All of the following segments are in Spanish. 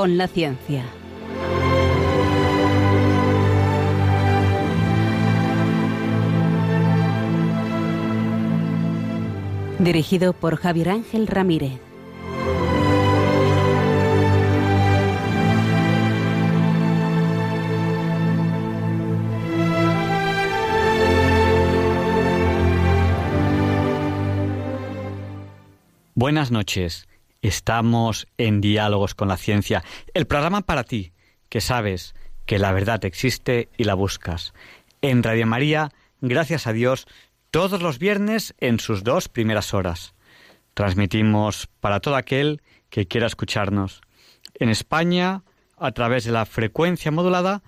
Con la ciencia. Dirigido por Javier Ángel Ramírez. Buenas noches. Estamos en Diálogos con la Ciencia, el programa para ti, que sabes que la verdad existe y la buscas. En Radio María, gracias a Dios, todos los viernes en sus dos primeras horas. Transmitimos para todo aquel que quiera escucharnos. En España, a través de la frecuencia modulada,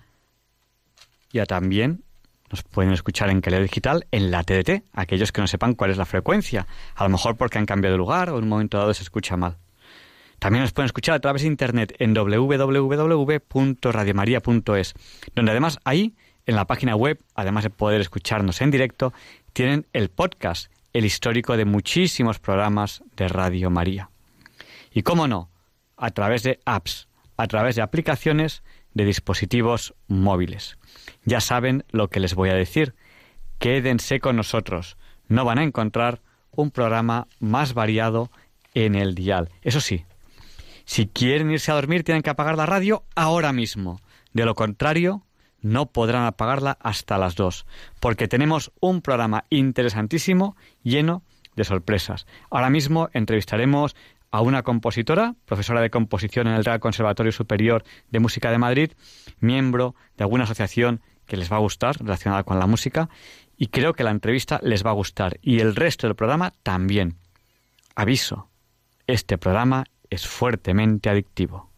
ya también nos pueden escuchar en calidad digital en la TDT, aquellos que no sepan cuál es la frecuencia, a lo mejor porque han cambiado de lugar o en un momento dado se escucha mal. También nos pueden escuchar a través de internet en www.radiomaria.es, donde además ahí, en la página web, además de poder escucharnos en directo, tienen el podcast, el histórico de muchísimos programas de Radio María. Y cómo no, a través de apps, a través de aplicaciones de dispositivos móviles. Ya saben lo que les voy a decir. Quédense con nosotros. No van a encontrar un programa más variado en el dial. Eso sí, si quieren irse a dormir tienen que apagar la radio ahora mismo. De lo contrario, no podrán apagarla hasta las dos, porque tenemos un programa interesantísimo lleno de sorpresas. Ahora mismo entrevistaremos a una compositora, profesora de composición en el Real Conservatorio Superior de Música de Madrid, miembro de alguna asociación que les va a gustar relacionada con la música, y creo que la entrevista les va a gustar y el resto del programa también. Aviso, este programa es fuertemente adictivo.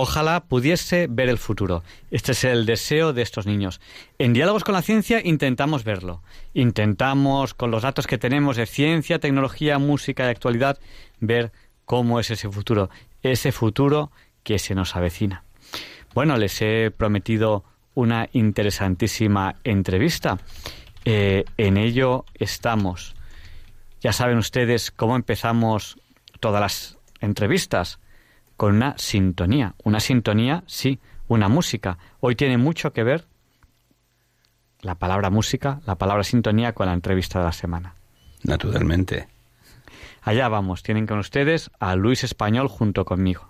Ojalá pudiese ver el futuro. Este es el deseo de estos niños. En Diálogos con la Ciencia intentamos verlo. Intentamos, con los datos que tenemos de ciencia, tecnología, música y actualidad, ver cómo es ese futuro. Ese futuro que se nos avecina. Bueno, les he prometido una interesantísima entrevista. Eh, en ello estamos. Ya saben ustedes cómo empezamos todas las entrevistas con una sintonía. Una sintonía, sí, una música. Hoy tiene mucho que ver la palabra música, la palabra sintonía con la entrevista de la semana. Naturalmente. Allá vamos, tienen con ustedes a Luis Español junto conmigo.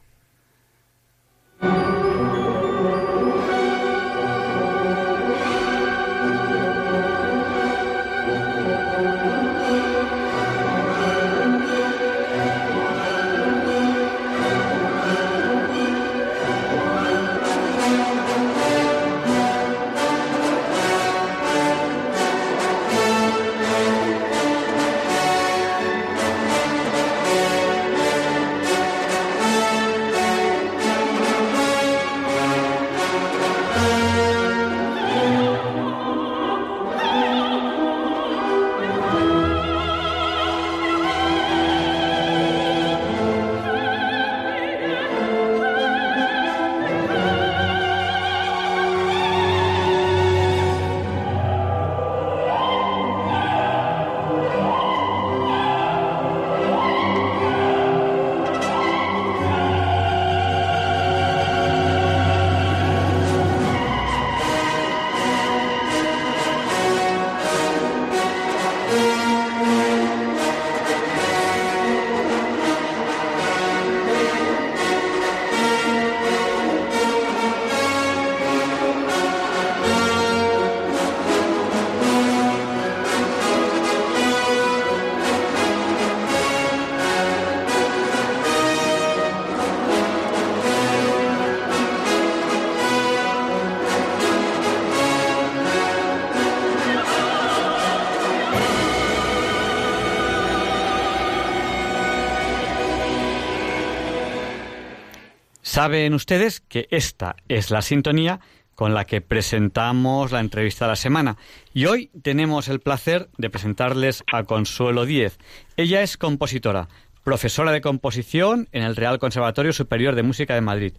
Saben ustedes que esta es la sintonía con la que presentamos la entrevista de la semana. Y hoy tenemos el placer de presentarles a Consuelo Díez. Ella es compositora, profesora de composición en el Real Conservatorio Superior de Música de Madrid.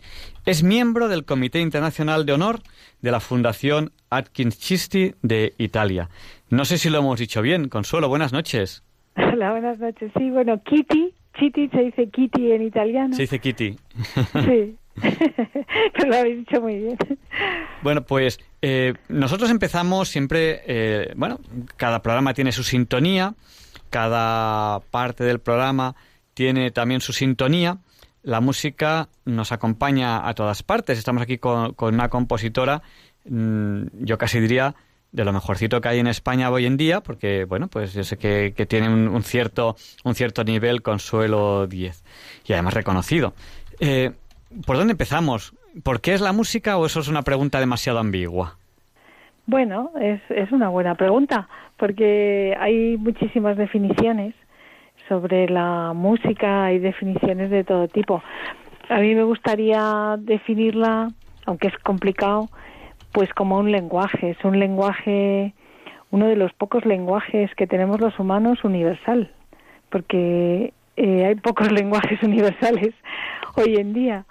Es miembro del Comité Internacional de Honor de la Fundación Atkins Chisti de Italia. No sé si lo hemos dicho bien. Consuelo, buenas noches. Hola, buenas noches. Sí, bueno, Kitty, Kitty se dice Kitty en italiano. Se dice Kitty. Sí. Pero lo habéis dicho muy bien. Bueno, pues eh, nosotros empezamos siempre, eh, bueno, cada programa tiene su sintonía, cada parte del programa tiene también su sintonía. La música nos acompaña a todas partes. Estamos aquí con, una compositora, mm, yo casi diría, de lo mejorcito que hay en España hoy en día, porque, bueno, pues yo sé que, tiene un, cierto, un cierto nivel Consuelo 10 y además reconocido. Eh, ¿Por dónde empezamos? ¿Por qué es la música o eso es una pregunta demasiado ambigua? Bueno, es, es una buena pregunta, porque hay muchísimas definiciones sobre la música, hay definiciones de todo tipo. A mí me gustaría definirla, aunque es complicado, pues como un lenguaje. Es un lenguaje, uno de los pocos lenguajes que tenemos los humanos universal, porque eh, hay pocos lenguajes universales hoy en día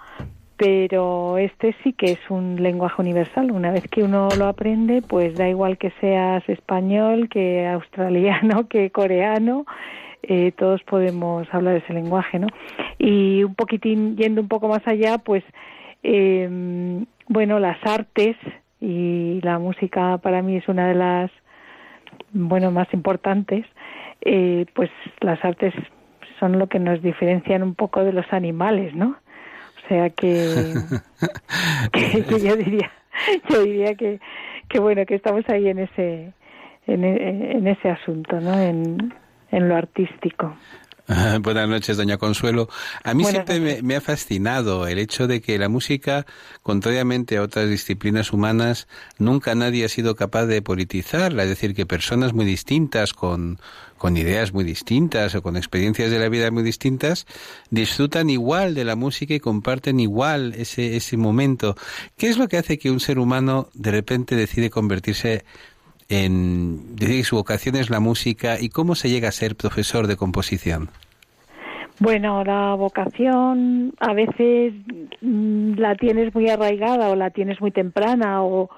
pero este sí que es un lenguaje universal. Una vez que uno lo aprende, pues da igual que seas español, que australiano, que coreano, eh, todos podemos hablar ese lenguaje, ¿no? Y un poquitín yendo un poco más allá, pues eh, bueno, las artes y la música para mí es una de las bueno más importantes. Eh, pues las artes son lo que nos diferencian un poco de los animales, ¿no? O sea que, yo diría, yo diría que, que bueno, que estamos ahí en ese, en, en ese asunto, ¿no? En, en lo artístico. Buenas noches, doña Consuelo. A mí siempre me, ha fascinado el hecho de que la música, contrariamente a otras disciplinas humanas, nunca nadie ha sido capaz de politizarla. Es decir, que personas muy distintas, con, con ideas muy distintas o con experiencias de la vida muy distintas, disfrutan igual de la música y comparten igual ese, ese momento. ¿Qué es lo que hace que un ser humano de repente decide convertirse en decir su vocación es la música y cómo se llega a ser profesor de composición. Bueno, la vocación a veces mm, la tienes muy arraigada o la tienes muy temprana o,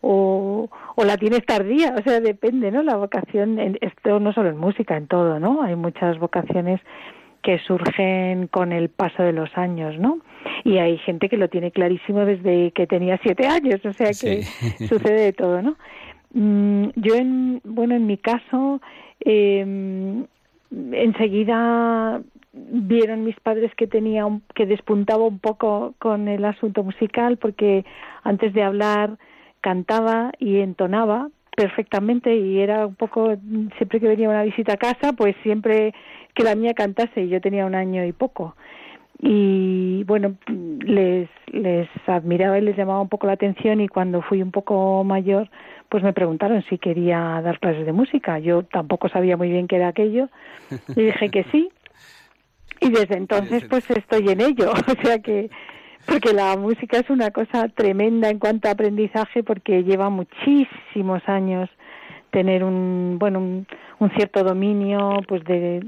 o, la tienes tardía, o sea, depende, ¿no? La vocación, esto no solo en música, en todo, ¿no? Hay muchas vocaciones que surgen con el paso de los años, ¿no? Y hay gente que lo tiene clarísimo desde que tenía siete años, o sea que sucede de todo, ¿no? Mm, yo, en, bueno, en mi caso, eh, enseguida vieron mis padres que tenía que despuntaba un poco con el asunto musical porque antes de hablar cantaba y entonaba perfectamente y era un poco siempre que venía una visita a casa pues siempre que la mía cantase y yo tenía un año y poco y bueno les les admiraba y les llamaba un poco la atención y cuando fui un poco mayor pues me preguntaron si quería dar clases de música. Yo tampoco sabía muy bien qué era aquello y dije que sí. Y desde entonces pues estoy en ello, o sea que porque la música es una cosa tremenda en cuanto a aprendizaje porque lleva muchísimos años tener un bueno un, cierto dominio pues de,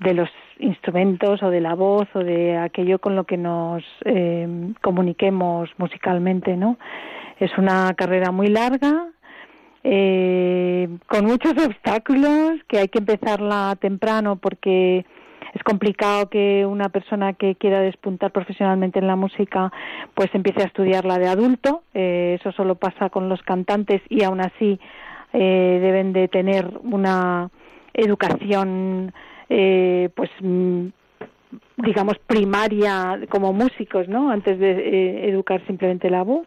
de los instrumentos o de la voz o de aquello con lo que nos eh, comuniquemos musicalmente no es una carrera muy larga eh, con muchos obstáculos, que hay que empezarla temprano porque es complicado que una persona que quiera despuntar profesionalmente en la música pues empiece a estudiarla de adulto. Eh, eso solo pasa con los cantantes y aún así eh, deben de tener una educación eh, pues mm, digamos primaria como músicos, ¿no? Antes de eh, educar simplemente la voz.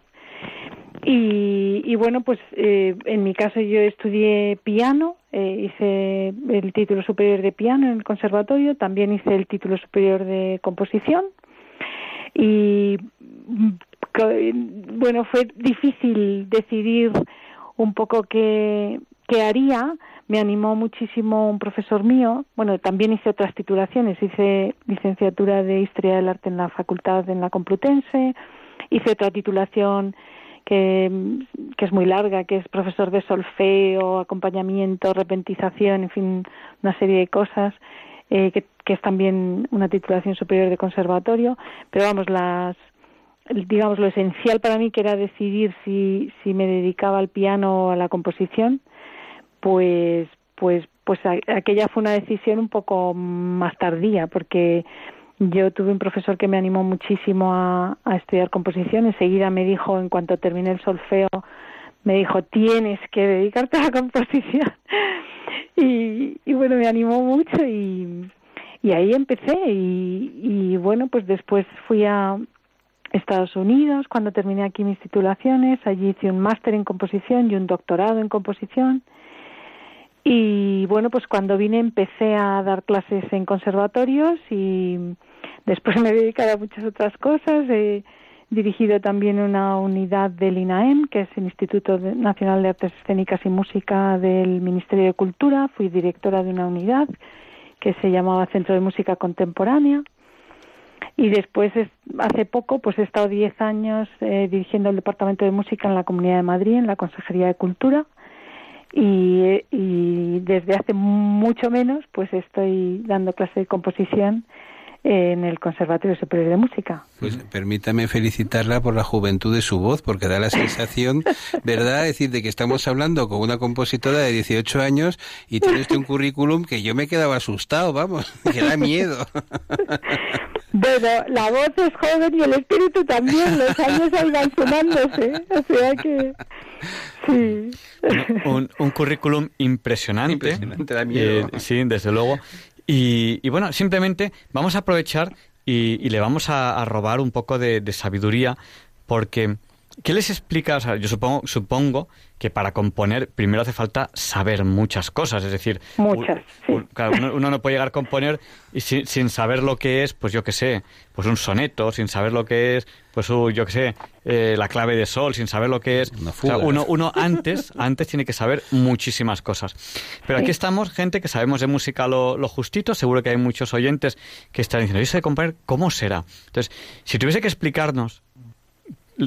Y, bueno, pues eh, en mi caso yo estudié piano, eh, hice el título superior de piano en el conservatorio, también hice el título superior de composición y bueno, fue difícil decidir un poco qué, qué haría, me animó muchísimo un profesor mío. Bueno, también hice otras titulaciones. Hice licenciatura de Historia del Arte en la Facultad en la Complutense. Hice otra titulación que, es muy larga, que es profesor de solfeo, acompañamiento, repentización, en fin, una serie de cosas. Eh, que, que es también una titulación superior de conservatorio, pero vamos, las, digamos, lo esencial para mí que era decidir si, si me dedicaba al piano o a la composición, pues, pues, pues aquella fue una decisión un poco más tardía, porque yo tuve un profesor que me animó muchísimo a, estudiar composición. Enseguida me dijo, en cuanto terminé el solfeo, me dijo, tienes que dedicarte a la composición. y, bueno, me animó mucho y, y ahí empecé. Y, y bueno, pues después fui a Estados Unidos, cuando terminé aquí mis titulaciones, allí hice un máster en composición y un doctorado en composición. Y bueno, pues cuando vine empecé a dar clases en conservatorios y después me he dedicado a muchas otras cosas. He dirigido también una unidad del INAEM, que es el Instituto Nacional de Artes Escénicas y Música del Ministerio de Cultura. Fui directora de una unidad que se llamaba Centro de Música Contemporánea. Y después, hace poco, pues he estado diez años eh, dirigiendo el Departamento de Música en la Comunidad de Madrid, en la Consejería de Cultura y, y desde hace mucho menos pues estoy dando clase de composición en el Conservatorio Superior de Música. Pues permítame felicitarla por la juventud de su voz, porque da la sensación, ¿verdad?, decir, de que estamos hablando con una compositora de 18 años y tiene usted un currículum que yo me quedaba asustado, vamos, que da miedo. Bueno, la voz es joven y el espíritu también, los años van sumándose, o sea que sí. Un, un currículum impresionante. Impresionante, da miedo. Eh, sí, desde luego. Y, bueno, simplemente vamos a aprovechar y, y le vamos a, robar un poco de sabiduría porque... ¿Qué les explica? O sea, yo supongo, supongo que para componer primero hace falta saber muchas cosas, es decir, muchas, sí. uno, uno, no puede llegar a componer y sin, sin, saber lo que es, pues yo qué sé, pues un soneto, sin saber lo que es, pues yo qué sé, eh, la clave de sol, sin saber lo que es. Una fuga. O sea, uno, uno antes, antes tiene que saber muchísimas cosas. Pero sí. aquí estamos, gente que sabemos de música lo, lo, justito, seguro que hay muchos oyentes que están diciendo, ¿y eso de componer cómo será? Entonces, si tuviese que explicarnos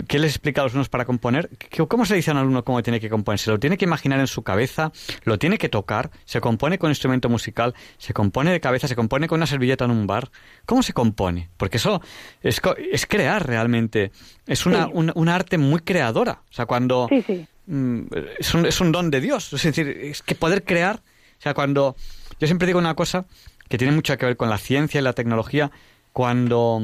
¿Qué les explica a los unos para componer? ¿Cómo se dice a un alumno cómo tiene que componer? ¿Se lo tiene que imaginar en su cabeza? ¿Lo tiene que tocar? ¿Se compone con instrumento musical? ¿Se compone de cabeza? ¿Se compone con una servilleta en un bar? ¿Cómo se compone? Porque eso es, es crear realmente. Es una, sí. una, una, arte muy creadora. O sea, cuando... Sí, sí. Mm, es, un, es un don de Dios. Es decir, es que poder crear... O sea, cuando... Yo siempre digo una cosa que tiene mucho que ver con la ciencia y la tecnología. Cuando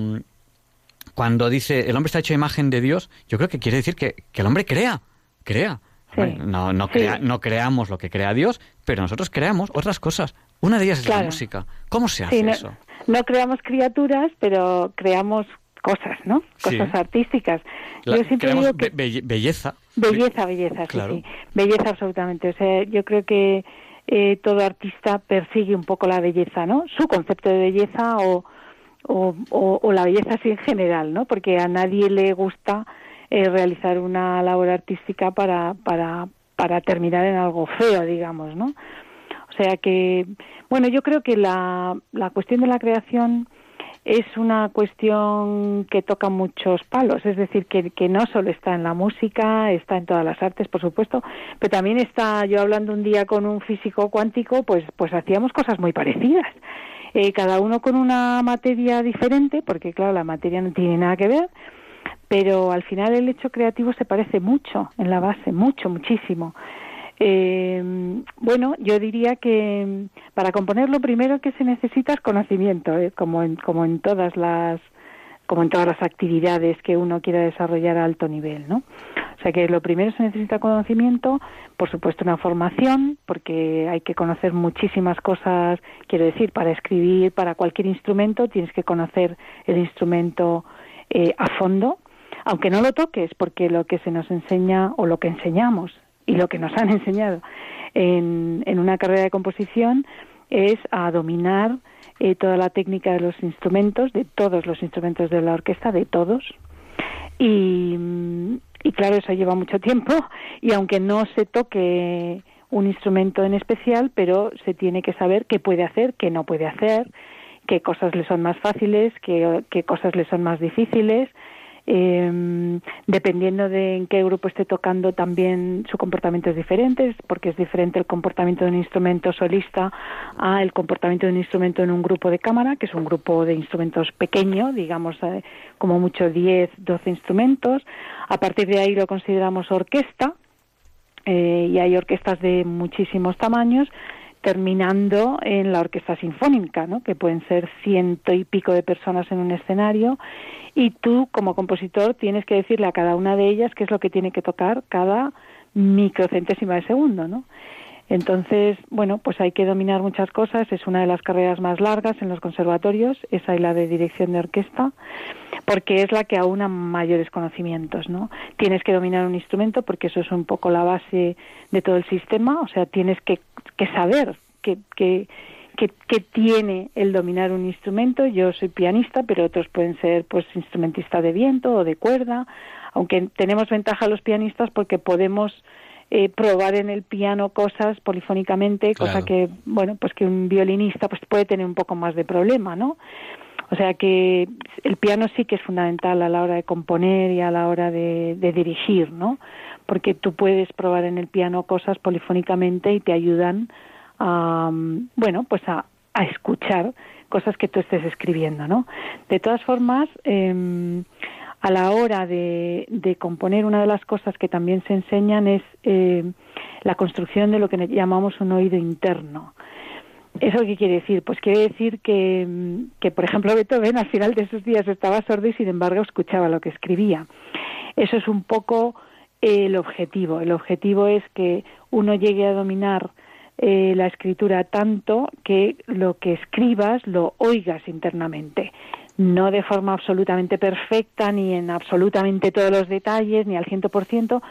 cuando dice el hombre está hecho imagen de Dios, yo creo que quiere decir que, que el hombre crea, crea. Sí. No, no, crea, sí. no creamos lo que crea Dios, pero nosotros creamos otras cosas. Una de ellas es claro. la música. ¿Cómo se hace sí, no, eso? No creamos criaturas, pero creamos cosas, ¿no? Cosas artísticas. La, yo siempre digo que be belleza. Belleza, belleza, claro. sí, sí. Belleza absolutamente. O sea, yo creo que eh, todo artista persigue un poco la belleza, ¿no? Su concepto de belleza o o, la belleza así en general, ¿no? Porque a nadie le gusta eh, realizar una labor artística para, para, para terminar en algo feo, digamos, ¿no? O sea que, bueno, yo creo que la, la cuestión de la creación es una cuestión que toca muchos palos, es decir, que, que no solo está en la música, está en todas las artes, por supuesto, pero también está, yo hablando un día con un físico cuántico, pues, pues hacíamos cosas muy parecidas eh, cada uno con una materia diferente, porque claro, la materia no tiene nada que ver, pero al final el hecho creativo se parece mucho en la base, mucho, muchísimo. Eh, bueno, yo diría que para componer lo primero que se necesita es conocimiento, eh, como, en, como en todas las como en todas las actividades que uno quiera desarrollar a alto nivel, ¿no? O sea que lo primero se necesita conocimiento, por supuesto una formación, porque hay que conocer muchísimas cosas, quiero decir, para escribir, para cualquier instrumento, tienes que conocer el instrumento eh, a fondo, aunque no lo toques, porque lo que se nos enseña o lo que enseñamos y lo que nos han enseñado en, en una carrera de composición es a dominar eh, toda la técnica de los instrumentos, de todos los instrumentos de la orquesta, de todos. Y, y claro, eso lleva mucho tiempo y aunque no se toque un instrumento en especial, pero se tiene que saber qué puede hacer, qué no puede hacer, qué cosas le son más fáciles, qué, qué cosas le son más difíciles. Eh, dependiendo de en qué grupo esté tocando, también su comportamiento es diferente, porque es diferente el comportamiento de un instrumento solista a el comportamiento de un instrumento en un grupo de cámara, que es un grupo de instrumentos pequeño, digamos eh, como mucho 10, 12 instrumentos. A partir de ahí lo consideramos orquesta, eh, y hay orquestas de muchísimos tamaños terminando en la orquesta sinfónica, ¿no? que pueden ser ciento y pico de personas en un escenario, y tú como compositor tienes que decirle a cada una de ellas qué es lo que tiene que tocar cada microcentésima de segundo, ¿no? Entonces, bueno, pues hay que dominar muchas cosas. Es una de las carreras más largas en los conservatorios, esa y la de dirección de orquesta, porque es la que aúna mayores conocimientos, ¿no? Tienes que dominar un instrumento porque eso es un poco la base de todo el sistema, o sea, tienes que, que saber que, que, que, tiene el dominar un instrumento. Yo soy pianista, pero otros pueden ser pues instrumentista de viento o de cuerda, aunque tenemos ventaja los pianistas porque podemos eh, probar en el piano cosas polifónicamente, cosa que, bueno, pues que un violinista pues puede tener un poco más de problema, ¿no? O sea que el piano sí que es fundamental a la hora de componer y a la hora de, dirigir, ¿no? Porque tú puedes probar en el piano cosas polifónicamente y te ayudan a, bueno, pues a, a escuchar cosas que tú estés escribiendo, ¿no? De todas formas, eh, a la hora de, componer, una de las cosas que también se enseñan es eh, la construcción de lo que llamamos un oído interno. ¿Eso qué quiere decir? Pues quiere decir que, que, por ejemplo, Beethoven al final de sus días estaba sordo y sin embargo escuchaba lo que escribía. Eso es un poco el objetivo. El objetivo es que uno llegue a dominar eh, la escritura tanto que lo que escribas lo oigas internamente no de forma absolutamente perfecta, ni en absolutamente todos los detalles, ni al ciento por ciento,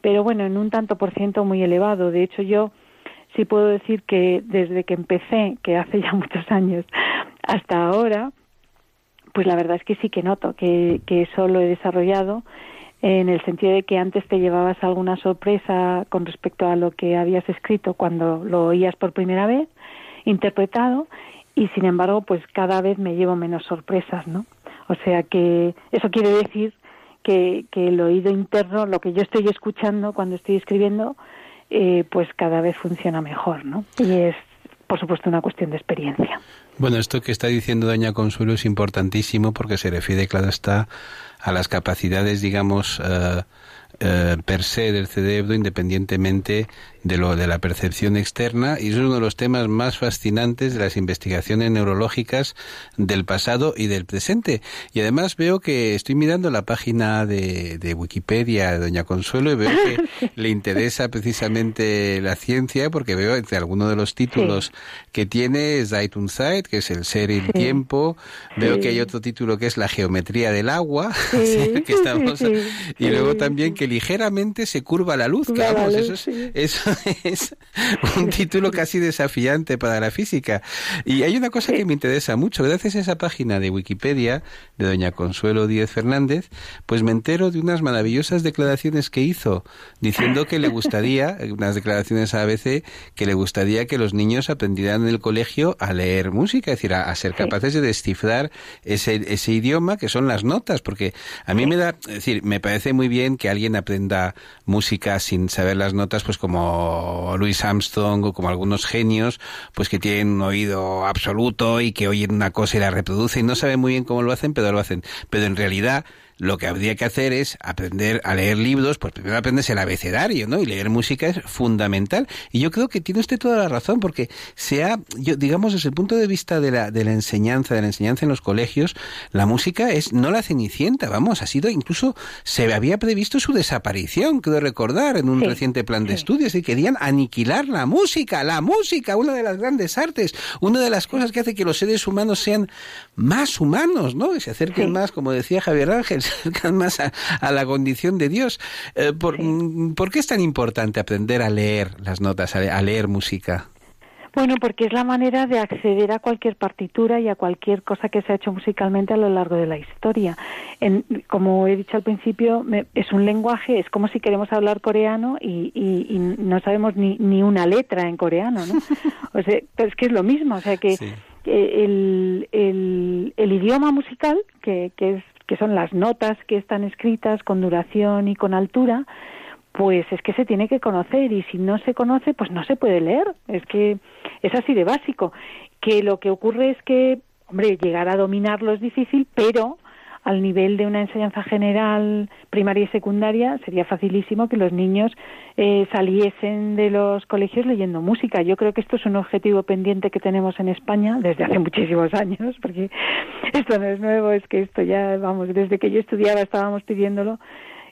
pero bueno, en un tanto por ciento muy elevado. De hecho, yo sí puedo decir que desde que empecé, que hace ya muchos años, hasta ahora, pues la verdad es que sí que noto que, que eso lo he desarrollado en el sentido de que antes te llevabas alguna sorpresa con respecto a lo que habías escrito cuando lo oías por primera vez, interpretado, y sin embargo pues cada vez me llevo menos sorpresas no o sea que eso quiere decir que, que el oído interno lo que yo estoy escuchando cuando estoy escribiendo eh, pues cada vez funciona mejor no y es por supuesto una cuestión de experiencia. Bueno esto que está diciendo doña Consuelo es importantísimo porque se refiere claro está a las capacidades digamos eh, eh, per se del cerebro independientemente de lo de la percepción externa y es uno de los temas más fascinantes de las investigaciones neurológicas del pasado y del presente. Y además veo que estoy mirando la página de, de Wikipedia de Doña Consuelo y veo que le interesa precisamente la ciencia porque veo entre algunos de los títulos que tiene Zeit und Zeit, que es el ser y el tiempo. Veo que hay otro título que es la geometría del agua, que estamos, y luego también que ligeramente se curva la luz, vamos, eso es, eso es un título casi desafiante para la física. Y hay una cosa que me interesa mucho. Gracias a esa página de Wikipedia de doña Consuelo Díez Fernández, pues me entero de unas maravillosas declaraciones que hizo, diciendo que le gustaría, unas declaraciones a ABC, que le gustaría que los niños aprendieran en el colegio a leer música, es decir, a, ser capaces de descifrar ese, ese idioma que son las notas, porque a mí me da, es decir, me parece muy bien que alguien aprenda música sin saber las notas, pues como Louis Armstrong o como algunos genios, pues que tienen un oído absoluto y que oyen una cosa y la reproducen. No saben muy bien cómo lo hacen, pero lo hacen. Pero en realidad lo que habría que hacer es aprender a leer libros, pues primero aprendes el abecedario, ¿no? Y leer música es fundamental. Y yo creo que tiene usted toda la razón, porque sea, yo, digamos, desde el punto de vista de la, de la enseñanza, de la enseñanza en los colegios, la música es no la cenicienta, vamos, ha sido incluso, se había previsto su desaparición, creo recordar, en un reciente plan de estudios, y querían aniquilar la música, la música, una de las grandes artes, una de las cosas que hace que los seres humanos sean más humanos, ¿no? Y se acerquen más, como decía Javier Ángel, acercan más a, la condición de Dios. Eh, por, ¿Por qué es tan importante aprender a leer las notas, a, leer música? Bueno, porque es la manera de acceder a cualquier partitura y a cualquier cosa que se ha hecho musicalmente a lo largo de la historia. En, como he dicho al principio, es un lenguaje, es como si queremos hablar coreano y, no sabemos ni, ni, una letra en coreano, ¿no? O sea, pero es que es lo mismo, o sea que el, el, el, idioma musical, que, que, es, que son las notas que están escritas con duración y con altura, pues es que se tiene que conocer y si no se conoce, pues no se puede leer. Es que es así de básico. Que lo que ocurre es que, hombre, llegar a dominarlo es difícil, pero al nivel de una enseñanza general primaria y secundaria sería facilísimo que los niños eh, saliesen de los colegios leyendo música. Yo creo que esto es un objetivo pendiente que tenemos en España desde hace muchísimos años, porque esto no es nuevo, es que esto ya, vamos, desde que yo estudiaba estábamos pidiéndolo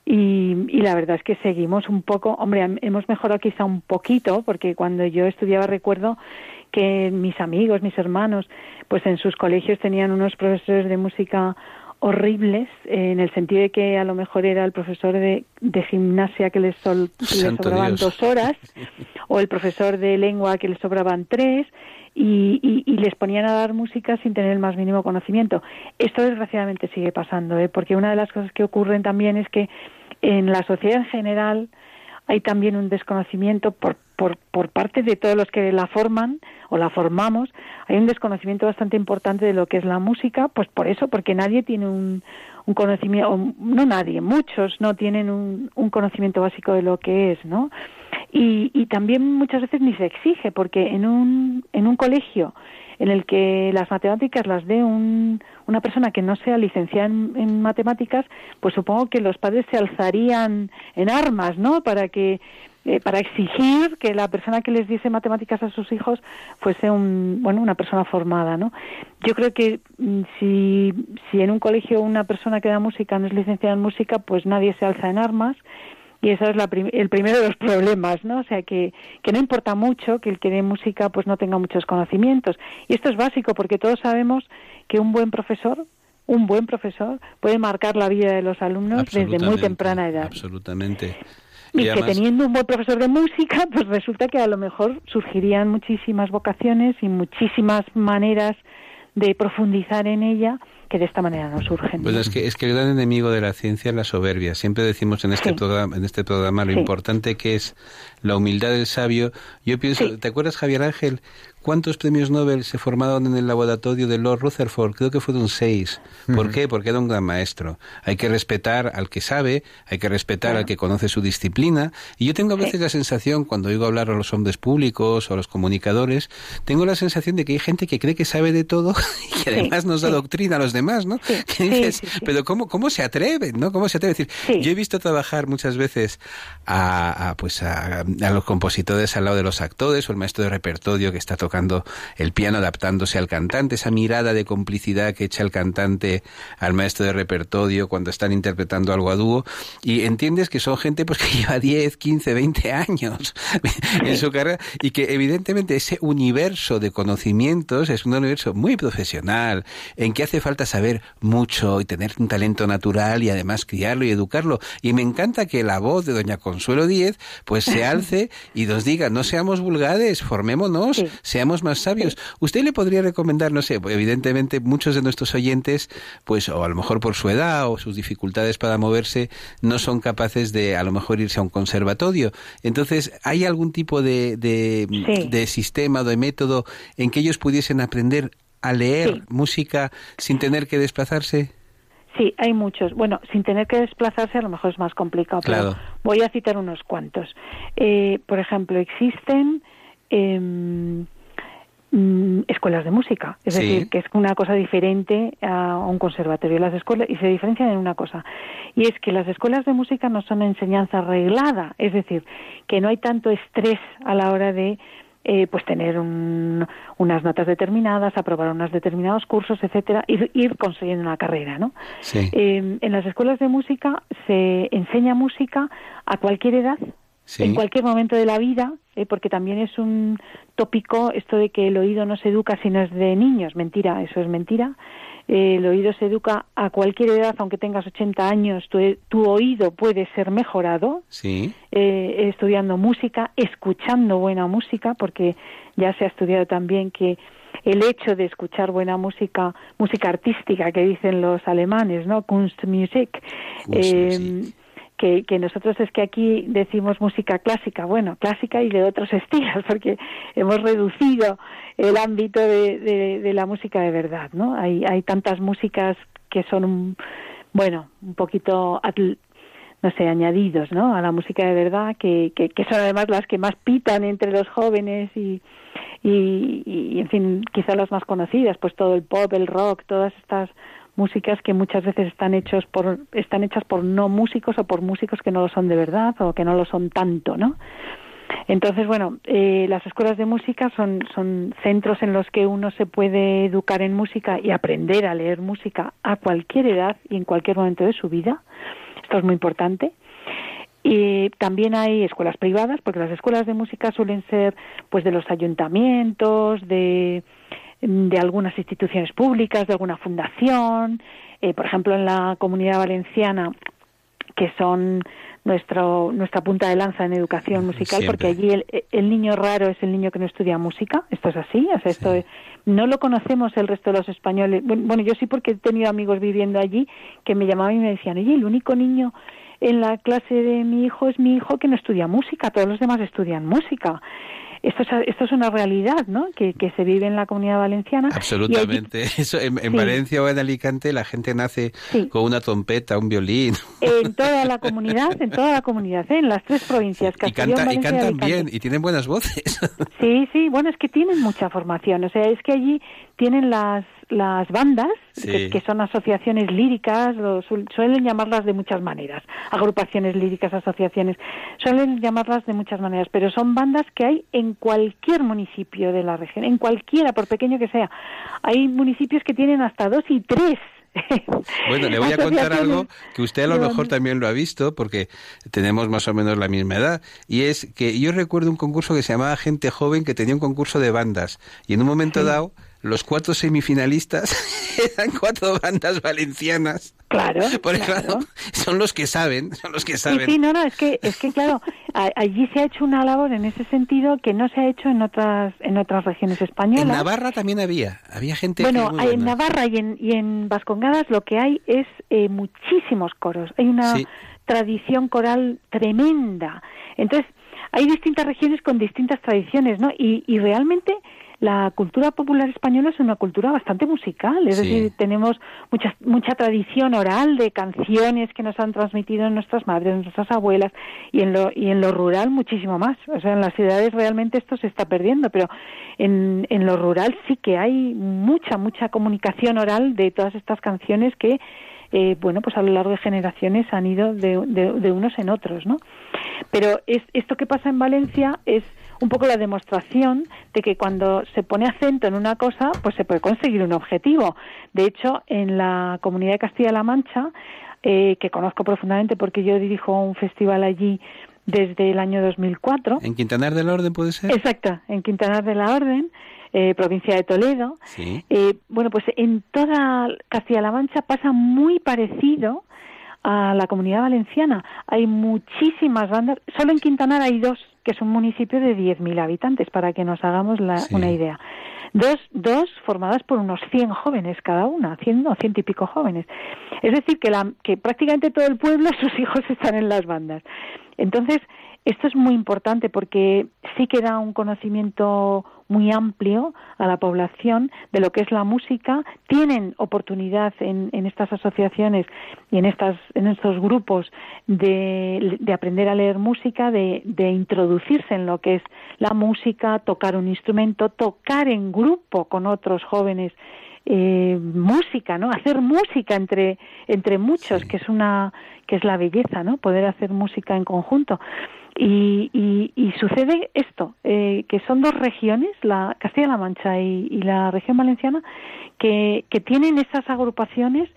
y, la verdad es que seguimos un poco, hombre, hemos mejorado quizá un poquito, porque cuando yo estudiaba recuerdo que mis amigos, mis hermanos, pues en sus colegios tenían unos profesores de música horribles, en el sentido de que a lo mejor era el profesor de, gimnasia que les, sobraban dos horas, o el profesor de lengua que les sobraban tres, y, les ponían a dar música sin tener el más mínimo conocimiento. Esto desgraciadamente sigue pasando, ¿eh? porque una de las cosas que ocurren también es que en la sociedad en general hay también un desconocimiento por, por, por parte de todos los que la forman o la formamos, hay un desconocimiento bastante importante de lo que es la música, pues por eso, porque nadie tiene un, un conocimiento, no nadie, muchos no tienen un, un conocimiento básico de lo que es, ¿no? Y, y también muchas veces ni se exige, porque en un, en un colegio en el que las matemáticas las dé un, una persona que no sea licenciada en, matemáticas, pues supongo que los padres se alzarían en armas, ¿no? Para que eh, para exigir que la persona que les diese matemáticas a sus hijos fuese un, bueno, una persona formada, ¿no? Yo creo que mm, si, si en un colegio una persona que da música no es licenciada en música, pues nadie se alza en armas y eso es la el primero de los problemas, ¿no? O sea, que, que no importa mucho que el que dé música pues no tenga muchos conocimientos. Y esto es básico porque todos sabemos que un buen profesor, un buen profesor puede marcar la vida de los alumnos desde muy temprana edad. Absolutamente. Y, que teniendo un buen profesor de música, pues resulta que a lo mejor surgirían muchísimas vocaciones y muchísimas maneras de profundizar en ella que de esta manera no surgen. Pues es que, es que el gran enemigo de la ciencia es la soberbia. Siempre decimos en este, programa, en este programa lo importante que es la humildad del sabio. Yo pienso, ¿te acuerdas Javier Ángel ¿Cuántos premios Nobel se formaron en el laboratorio de Lord Rutherford? Creo que fueron seis. ¿Por qué? Porque era un gran maestro. Hay que respetar al que sabe, hay que respetar al que conoce su disciplina. Y yo tengo a veces la sensación, cuando oigo hablar a los hombres públicos o a los comunicadores, tengo la sensación de que hay gente que cree que sabe de todo y que además nos da doctrina a los demás, ¿no? pero ¿cómo, ¿cómo se atreven, no? ¿Cómo se atreven? decir, yo he visto trabajar muchas veces a, pues a, a los compositores al lado de los actores o el maestro de repertorio que está tocando el piano adaptándose al cantante, esa mirada de complicidad que echa el cantante al maestro de repertorio cuando están interpretando algo a dúo. Y entiendes que son gente pues que lleva 10, 15, 20 años en su carrera y que evidentemente ese universo de conocimientos es un universo muy profesional en que hace falta saber mucho y tener un talento natural y además criarlo y educarlo. Y me encanta que la voz de doña Consuelo Díez pues se alce y nos diga no seamos vulgares, formémonos, seamos más sabios. ¿Usted le podría recomendar, no sé, evidentemente muchos de nuestros oyentes, pues o a lo mejor por su edad o sus dificultades para moverse, no son capaces de a lo mejor irse a un conservatorio. Entonces, ¿hay algún tipo de, de, sistema o de método en que ellos pudiesen aprender a leer música sin tener que desplazarse? Sí, hay muchos. Bueno, sin tener que desplazarse a lo mejor es más complicado, pero voy a citar unos cuantos. Eh, por ejemplo, existen eh, Mm, escuelas de música, es decir, que es una cosa diferente a un conservatorio. Las escuelas y se diferencian en una cosa y es que las escuelas de música no son enseñanza arreglada, es decir, que no hay tanto estrés a la hora de eh, pues tener unas notas determinadas, aprobar unos determinados cursos, etcétera, y ir consiguiendo una carrera, ¿no? Sí. Eh, en las escuelas de música se enseña música a cualquier edad en cualquier momento de la vida, eh, porque también es un tópico esto de que el oído no se educa si no es de niños. Mentira, eso es mentira. Eh, el oído se educa a cualquier edad, aunque tengas 80 años, tu, oído puede ser mejorado. Sí. Eh, estudiando música, escuchando buena música, porque ya se ha estudiado también que el hecho de escuchar buena música, música artística que dicen los alemanes, ¿no? Kunstmusik, eh, que, nosotros es que aquí decimos música clásica, bueno, clásica y de otros estilos, porque hemos reducido el ámbito de, de, la música de verdad, ¿no? Hay, hay tantas músicas que son, bueno, un poquito, no sé, añadidos, ¿no? A la música de verdad, que, que, que son además las que más pitan entre los jóvenes y, y, y, en fin, quizá las más conocidas, pues todo el pop, el rock, todas estas músicas que muchas veces están hechos por están hechas por no músicos o por músicos que no lo son de verdad o que no lo son tanto, ¿no? Entonces, bueno, eh, las escuelas de música son, son centros en los que uno se puede educar en música y aprender a leer música a cualquier edad y en cualquier momento de su vida. Esto es muy importante. Y también hay escuelas privadas, porque las escuelas de música suelen ser pues de los ayuntamientos, de, de algunas instituciones públicas, de alguna fundación, eh, por ejemplo en la comunidad valenciana, que son nuestro, nuestra punta de lanza en educación musical, porque allí el, el, niño raro es el niño que no estudia música, esto es así, o sea, esto no lo conocemos el resto de los españoles. Bueno, yo sí porque he tenido amigos viviendo allí que me llamaban y me decían, oye, el único niño en la clase de mi hijo es mi hijo que no estudia música, todos los demás estudian música esto es, esto es una realidad, ¿no? Que, que se vive en la comunidad valenciana. Absolutamente. Eso, en, Valencia o en Alicante la gente nace con una trompeta, un violín. En toda la comunidad, en toda la comunidad, ¿eh? en las tres provincias. y, canta, y cantan bien y tienen buenas voces. Sí, sí, bueno, es que tienen mucha formación. O sea, es que allí tienen las las bandas, que, son asociaciones líricas, suelen llamarlas de muchas maneras, agrupaciones líricas, asociaciones, suelen llamarlas de muchas maneras, pero son bandas que hay en cualquier municipio de la región, en cualquiera, por pequeño que sea. Hay municipios que tienen hasta dos y tres bueno, le voy a contar algo que usted a lo mejor también lo ha visto, porque tenemos más o menos la misma edad, y es que yo recuerdo un concurso que se llamaba Gente Joven, que tenía un concurso de bandas, y en un momento dado los cuatro semifinalistas eran cuatro bandas valencianas. Claro, Porque, claro. son los que saben, son los que saben. Sí, no, no, es que, es que claro, allí se ha hecho una labor en ese sentido que no se ha hecho en otras, en otras regiones españolas. En Navarra también había, había gente. Bueno, en Navarra y en, y en Vascongadas lo que hay es eh, muchísimos coros. Hay una tradición coral tremenda. Entonces, hay distintas regiones con distintas tradiciones, ¿no? Y, y realmente la cultura popular española es una cultura bastante musical, es decir, tenemos mucha, mucha tradición oral de canciones que nos han transmitido nuestras madres, nuestras abuelas, y en lo, y en lo rural muchísimo más. O sea, en las ciudades realmente esto se está perdiendo, pero en, en lo rural sí que hay mucha, mucha comunicación oral de todas estas canciones que eh, bueno, pues a lo largo de generaciones han ido de, de, unos en otros, ¿no? Pero es, esto que pasa en Valencia es un poco la demostración de que cuando se pone acento en una cosa, pues se puede conseguir un objetivo. De hecho, en la comunidad de Castilla-La Mancha, eh, que conozco profundamente porque yo dirijo un festival allí desde el año 2004. ¿En Quintanar de la Orden puede ser? Exacto, en Quintanar de la Orden. Eh, provincia de Toledo. Eh, bueno, pues en toda Castilla-La Mancha pasa muy parecido a la comunidad valenciana. Hay muchísimas bandas. Solo en Quintanar hay dos, que es un municipio de 10.000 habitantes, para que nos hagamos una idea. Dos, dos formadas por unos 100 jóvenes cada una, 100 o ciento y pico jóvenes. Es decir, que, la, que prácticamente todo el pueblo, sus hijos están en las bandas. Entonces, esto es muy importante porque sí que da un conocimiento muy amplio a la población de lo que es la música. Tienen oportunidad en, estas asociaciones y en, estas, en estos grupos de, aprender a leer música, de, introducirse en lo que es la música, tocar un instrumento, tocar en grupo con otros jóvenes. Eh, música, ¿no? Hacer música entre entre muchos, que es una que es la belleza, ¿no? Poder hacer música en conjunto. Y, y, sucede esto, eh, que son dos regiones, la Castilla-La Mancha y, la región valenciana, que, que tienen esas agrupaciones,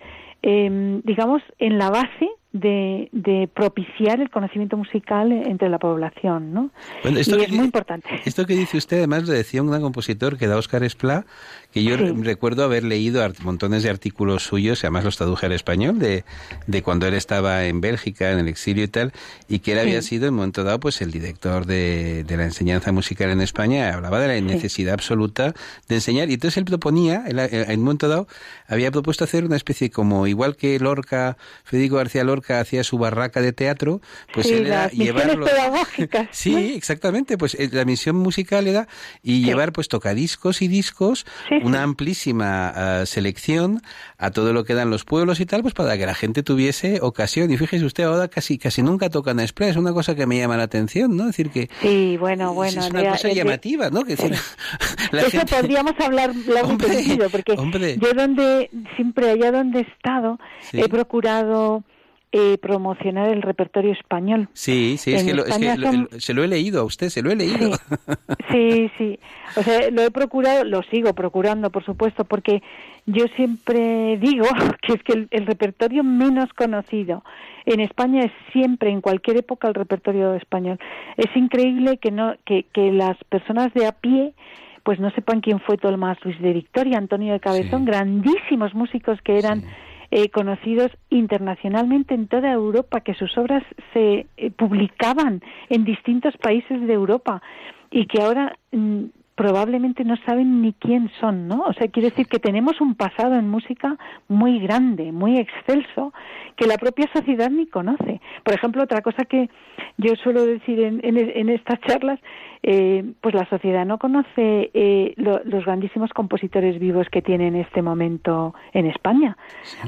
em, digamos, en la base de, de, propiciar el conocimiento musical entre la población, ¿no? esto y es muy importante. Esto que dice usted, además, lo decía un gran compositor que da Oscar Esplá, que yo recuerdo haber leído montones de artículos suyos, además los traduje al español, de, de cuando él estaba en Bélgica, en el exilio y tal, y que él había sido en un momento dado pues el director de, de la enseñanza musical en España, hablaba de la necesidad absoluta de enseñar, y entonces él proponía, en un momento dado, había propuesto hacer una especie como, igual que Lorca, Federico García Lorca, hacía su barraca de teatro, pues él era llevarlo. sí, exactamente, pues eh, la misión musical era y llevar pues tocadiscos y discos, una amplísima ah, selección a todo lo que dan los pueblos y tal, pues para que la gente tuviese ocasión. Y fíjese usted, ahora casi casi nunca tocan express, una cosa que me llama la atención, ¿no? Es decir que Sí, bueno, bueno, es una cosa llamativa, ¿no? Que decir, Eso podríamos hablar largo porque yo donde siempre allá donde he estado he procurado eh, promocionar el repertorio español. Sí, sí, es que, se lo he leído a usted, se lo he leído. Sí, sí, O sea, lo he procurado, lo sigo procurando, por supuesto, porque yo siempre digo que es que el, repertorio menos conocido en España es siempre, en cualquier época, el repertorio español. Es increíble que, no, que, que las personas de a pie pues no sepan quién fue Tomás Luis de Victoria, Antonio de Cabezón, grandísimos músicos que eran... Eh, conocidos internacionalmente en toda Europa, que sus obras se eh, publicaban en distintos países de Europa y que ahora mm, probablemente no saben ni quién son, ¿no? O sea, quiere decir que tenemos un pasado en música muy grande, muy excelso, que la propia sociedad ni conoce. Por ejemplo, otra cosa que yo suelo decir en, en estas charlas eh, pues la sociedad no conoce eh, los grandísimos compositores vivos que tiene en este momento en España.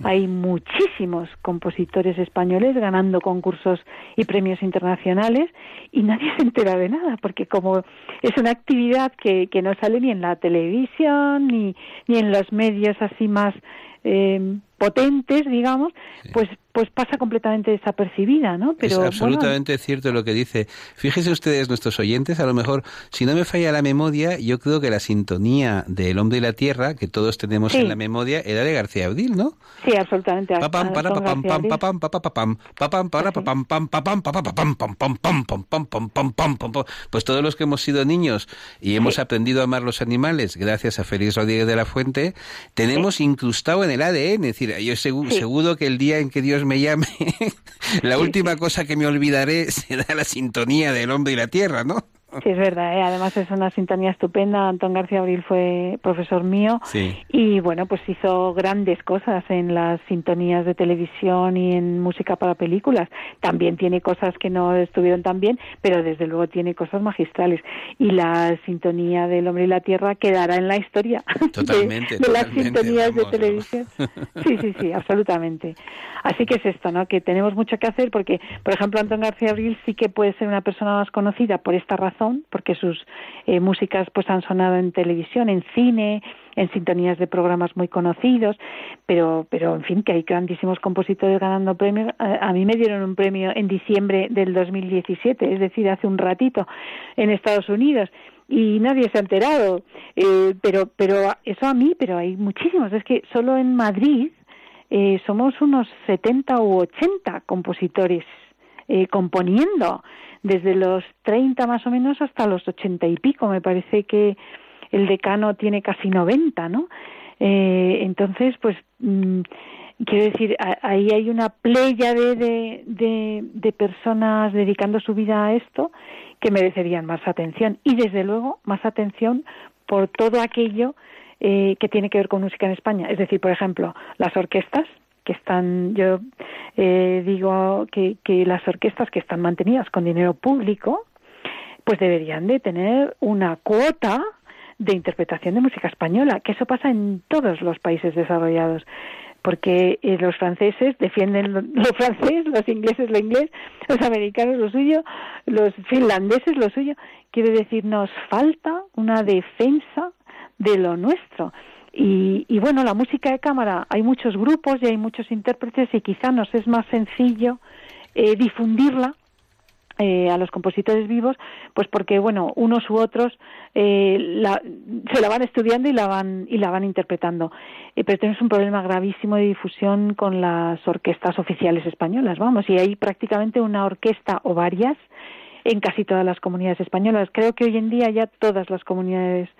Hay muchísimos compositores españoles ganando concursos y premios internacionales y nadie se entera de nada, porque como es una actividad que, que no sale ni en la televisión ni, ni en los medios así más eh, potentes, digamos, pues pues pasa completamente desapercibida, ¿no? Pero, es absolutamente cierto lo que dice. Fíjese ustedes, nuestros oyentes, a lo mejor, si no me falla la memoria, yo creo que la sintonía del hombre y la tierra, que todos tenemos en la memoria, era de García Audil, ¿no? Sí, absolutamente. Papam para papam pam papam papam papam para papam pam papam papam pam pam pam pam pam pam pam pam pam pues todos los que hemos sido niños y hemos aprendido a amar los animales gracias a Félix Rodríguez de la Fuente, tenemos incrustado en el ADN, es decir, yo seguro que el día en que Dios me llame, la última cosa que me olvidaré será la sintonía del hombre y la tierra, ¿no? Sí, es verdad. ¿eh? Además es una sintonía estupenda. Antón García Abril fue profesor mío y bueno, pues hizo grandes cosas en las sintonías de televisión y en música para películas. También tiene cosas que no estuvieron tan bien, pero desde luego tiene cosas magistrales. Y la sintonía del hombre y la tierra quedará en la historia totalmente, de, las sintonías de televisión. Sí, sí, sí, absolutamente. Así que es esto, ¿no? Que tenemos mucho que hacer porque, por ejemplo, Antón García Abril sí que puede ser una persona más conocida por esta razón, porque sus eh, músicas pues han sonado en televisión, en cine, en sintonías de programas muy conocidos, pero, pero en fin, que hay grandísimos compositores ganando premios. A, mí me dieron un premio en diciembre del 2017, es decir, hace un ratito, en Estados Unidos y nadie se ha enterado. Eh, pero, pero eso a mí, pero hay muchísimos. Es que solo en Madrid eh, somos unos 70 u 80 compositores eh, componiendo, desde los 30 más o menos hasta los 80 y pico. Me parece que el decano tiene casi 90, ¿no? Eh, entonces, pues, mm, quiero decir, ahí hay una playa de, de, de personas dedicando su vida a esto que merecerían más atención y, desde luego, más atención por todo aquello eh, que tiene que ver con música en España. Es decir, por ejemplo, las orquestas que están, yo eh, digo que, que las orquestas que están mantenidas con dinero público, pues deberían de tener una cuota de interpretación de música española, que eso pasa en todos los países desarrollados, porque eh, los franceses defienden lo, francés, los ingleses lo inglés, los americanos lo suyo, los finlandeses lo suyo. Quiere decir, nos falta una defensa de lo nuestro. Y, y, bueno, la música de cámara, hay muchos grupos y hay muchos intérpretes y quizá nos es más sencillo eh, difundirla eh, a los compositores vivos, pues porque bueno, unos u otros eh, se la van estudiando y la van y la van interpretando. Eh, pero tenemos un problema gravísimo de difusión con las orquestas oficiales españolas, vamos, y hay prácticamente una orquesta o varias en casi todas las comunidades españolas. Creo que hoy en día ya todas las comunidades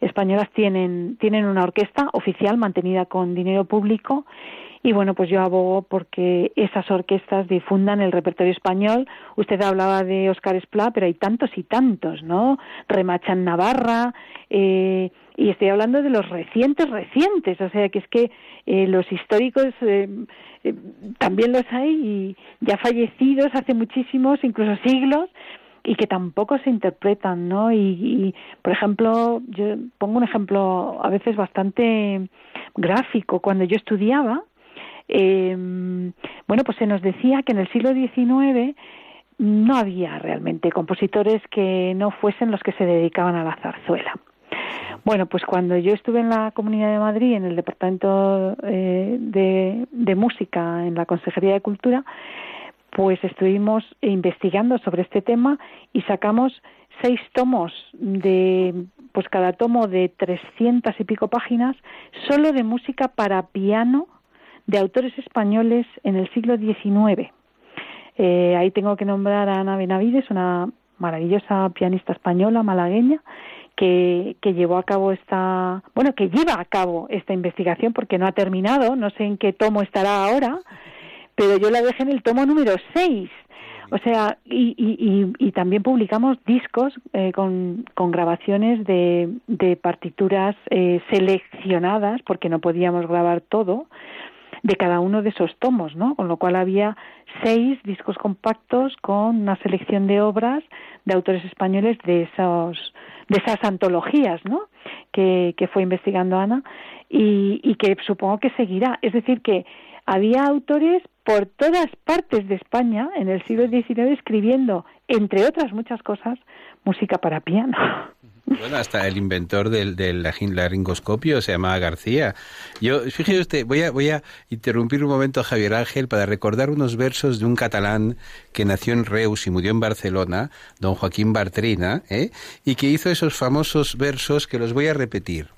españolas tienen tienen una orquesta oficial mantenida con dinero público y bueno, pues yo abogo porque esas orquestas difundan el repertorio español. Usted hablaba de Óscar Esplá, pero hay tantos y tantos, ¿no? Remachan Navarra, eh, y estoy hablando de los recientes, recientes, o sea que es que eh, los históricos eh, eh, también los hay y ya fallecidos hace muchísimos, incluso siglos, y que tampoco se interpretan, ¿no? Y, y, por ejemplo, yo pongo un ejemplo a veces bastante gráfico. Cuando yo estudiaba, eh, bueno, pues se nos decía que en el siglo XIX no había realmente compositores que no fuesen los que se dedicaban a la zarzuela. Bueno, pues cuando yo estuve en la Comunidad de Madrid, en el Departamento eh, de, de Música, en la Consejería de Cultura, pues estuvimos investigando sobre este tema y sacamos seis tomos de, pues cada tomo de trescientas y pico páginas, solo de música para piano de autores españoles en el siglo XIX. Eh, ahí tengo que nombrar a Ana Benavides, una maravillosa pianista española, malagueña, que, que, llevó a cabo esta, bueno, que lleva a cabo esta investigación porque no ha terminado, no sé en qué tomo estará ahora, pero yo la dejé en el tomo número 6. O sea, y, y, y, también publicamos discos eh, con, con, grabaciones de, de partituras eh, seleccionadas, porque no podíamos grabar todo, de cada uno de esos tomos, ¿no? Con lo cual había seis discos compactos con una selección de obras de autores españoles de esos de esas antologías, ¿no? Que, que fue investigando Ana y, y que supongo que seguirá. Es decir, que había autores por todas partes de España en el siglo XIX escribiendo, entre otras muchas cosas, música para piano. Bueno, hasta el inventor del, del se llamaba García. Yo, fíjese usted, voy a, voy a interrumpir un momento a Javier Ángel para recordar unos versos de un catalán que nació en Reus y murió en Barcelona, don Joaquín Bartrina, ¿eh? y que hizo esos famosos versos que los voy a repetir.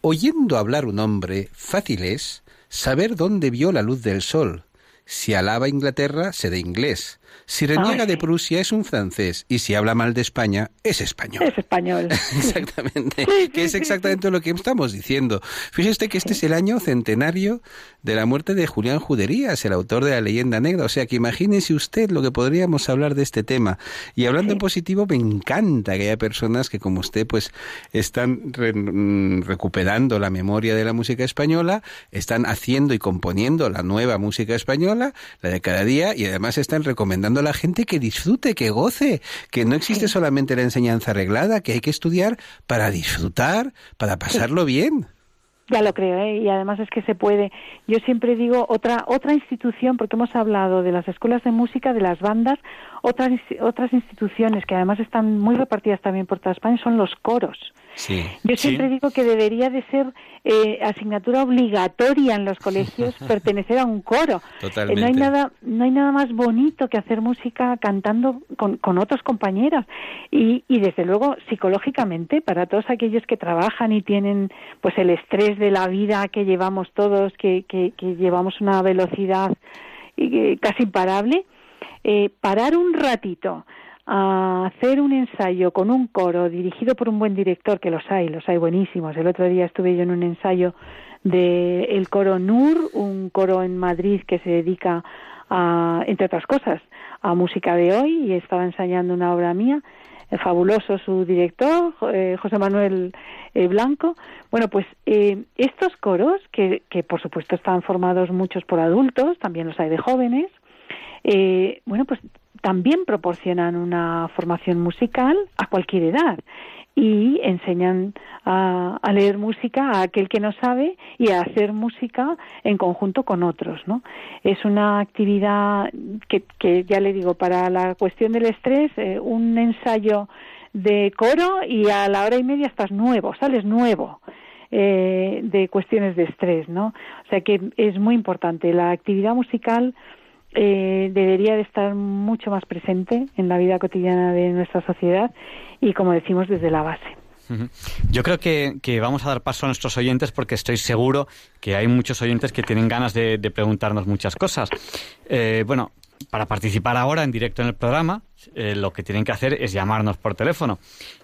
Oyendo hablar un hombre, fácil es saber dónde vio la luz del sol. Si alaba Inglaterra, se de inglés. Si reniega de Prusia es un francés y si habla mal de España es español. Es español. exactamente. que es exactamente lo que estamos diciendo. Fíjese que este es el año centenario de la muerte de Julián Juderías, el autor de la leyenda negra. O sea que imagínese usted lo que podríamos hablar de este tema. Y hablando en positivo, me encanta que haya personas que como usted pues están mm, recuperando la memoria de la música española, están haciendo y componiendo la nueva música española, la de cada día, y además están recomendando a la gente que disfrute, que goce, que no existe solamente la enseñanza arreglada, que hay que estudiar para disfrutar, para pasarlo bien. Ya lo creo, ¿eh? y además es que se puede. Yo siempre digo otra otra institución, porque hemos hablado de las escuelas de música, de las bandas, otras otras instituciones que además están muy repartidas también por toda España son los coros. Sí, Yo siempre sí. digo que debería de ser eh, asignatura obligatoria en los colegios pertenecer a un coro. Totalmente. Eh, no hay nada no hay nada más bonito que hacer música cantando con, con otros compañeros y, y desde luego psicológicamente para todos aquellos que trabajan y tienen pues el estrés de la vida que llevamos todos que, que, que llevamos una velocidad eh, casi imparable eh, parar un ratito a hacer un ensayo con un coro dirigido por un buen director, que los hay, los hay buenísimos. El otro día estuve yo en un ensayo del el coro NUR, un coro en Madrid que se dedica a, entre otras cosas, a música de hoy y estaba ensayando una obra mía. Eh, fabuloso su director, eh, José Manuel eh, Blanco. Bueno, pues eh, estos coros, que, que por supuesto están formados muchos por adultos, también los hay de jóvenes, eh, bueno, pues también proporcionan una formación musical a cualquier edad y enseñan a, a, leer música a aquel que no sabe y a hacer música en conjunto con otros, ¿no? Es una actividad que, que ya le digo, para la cuestión del estrés, eh, un ensayo de coro y a la hora y media estás nuevo, sales nuevo. Eh, de cuestiones de estrés, ¿no? O sea que es muy importante. La actividad musical eh, debería de estar mucho más presente en la vida cotidiana de nuestra sociedad y, como decimos, desde la base. Yo creo que, vamos a dar paso a nuestros oyentes porque estoy seguro que hay muchos oyentes que tienen ganas de, preguntarnos muchas cosas. Eh, bueno, para participar ahora en directo en el programa, eh, lo que tienen que hacer es llamarnos por teléfono.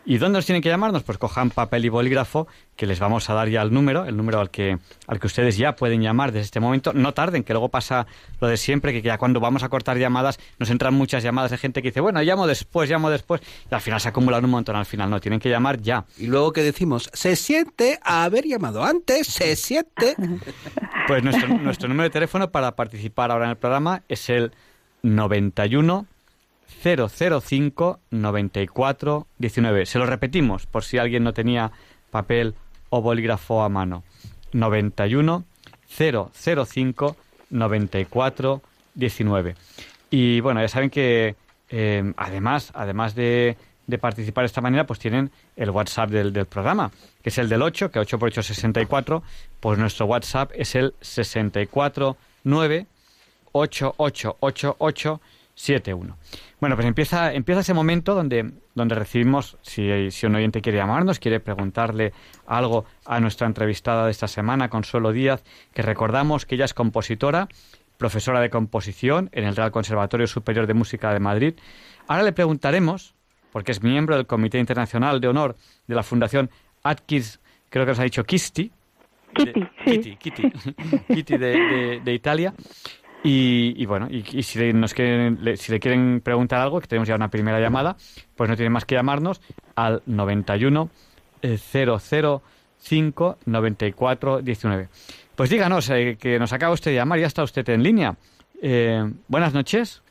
¿Y dónde nos tienen que llamarnos? Pues cojan papel y bolígrafo, que les vamos a dar ya el número, el número al que, al que ustedes ya pueden llamar desde este momento. No tarden, que luego pasa lo de siempre, que ya cuando vamos a cortar llamadas nos entran muchas llamadas de gente que dice, bueno, llamo después, llamo después, y al final se acumulan un montón al final. No, tienen que llamar ya. Y luego que decimos, se siente haber llamado antes, se siente. Pues nuestro, nuestro número de teléfono para participar ahora en el programa es el 91 005 94 19. Se lo repetimos por si alguien no tenía papel o bolígrafo a mano. 91 005 94 19. Y bueno, ya saben que eh, además, además de, de, participar de esta manera, pues tienen el WhatsApp del, del, programa, que es el del 8, que 8 por 8 es 64, pues nuestro WhatsApp es el 649 888871. Bueno, pues empieza, empieza ese momento donde, donde recibimos, si, si un oyente quiere llamarnos, quiere preguntarle algo a nuestra entrevistada de esta semana, Consuelo Díaz, que recordamos que ella es compositora, profesora de composición en el Real Conservatorio Superior de Música de Madrid. Ahora le preguntaremos, porque es miembro del Comité Internacional de Honor de la Fundación Atkins, creo que os ha dicho Kisti, Kitty, Kitty, Kitty, Kitty de, de, Italia. Y, bueno, y, si, nos quieren, le, si le quieren preguntar algo, que tenemos ya una primera llamada, pues no tienen más que llamarnos al 91 005 94 19. Pues díganos, eh, que nos acaba usted de llamar, ya está usted en línea. Eh, buenas noches.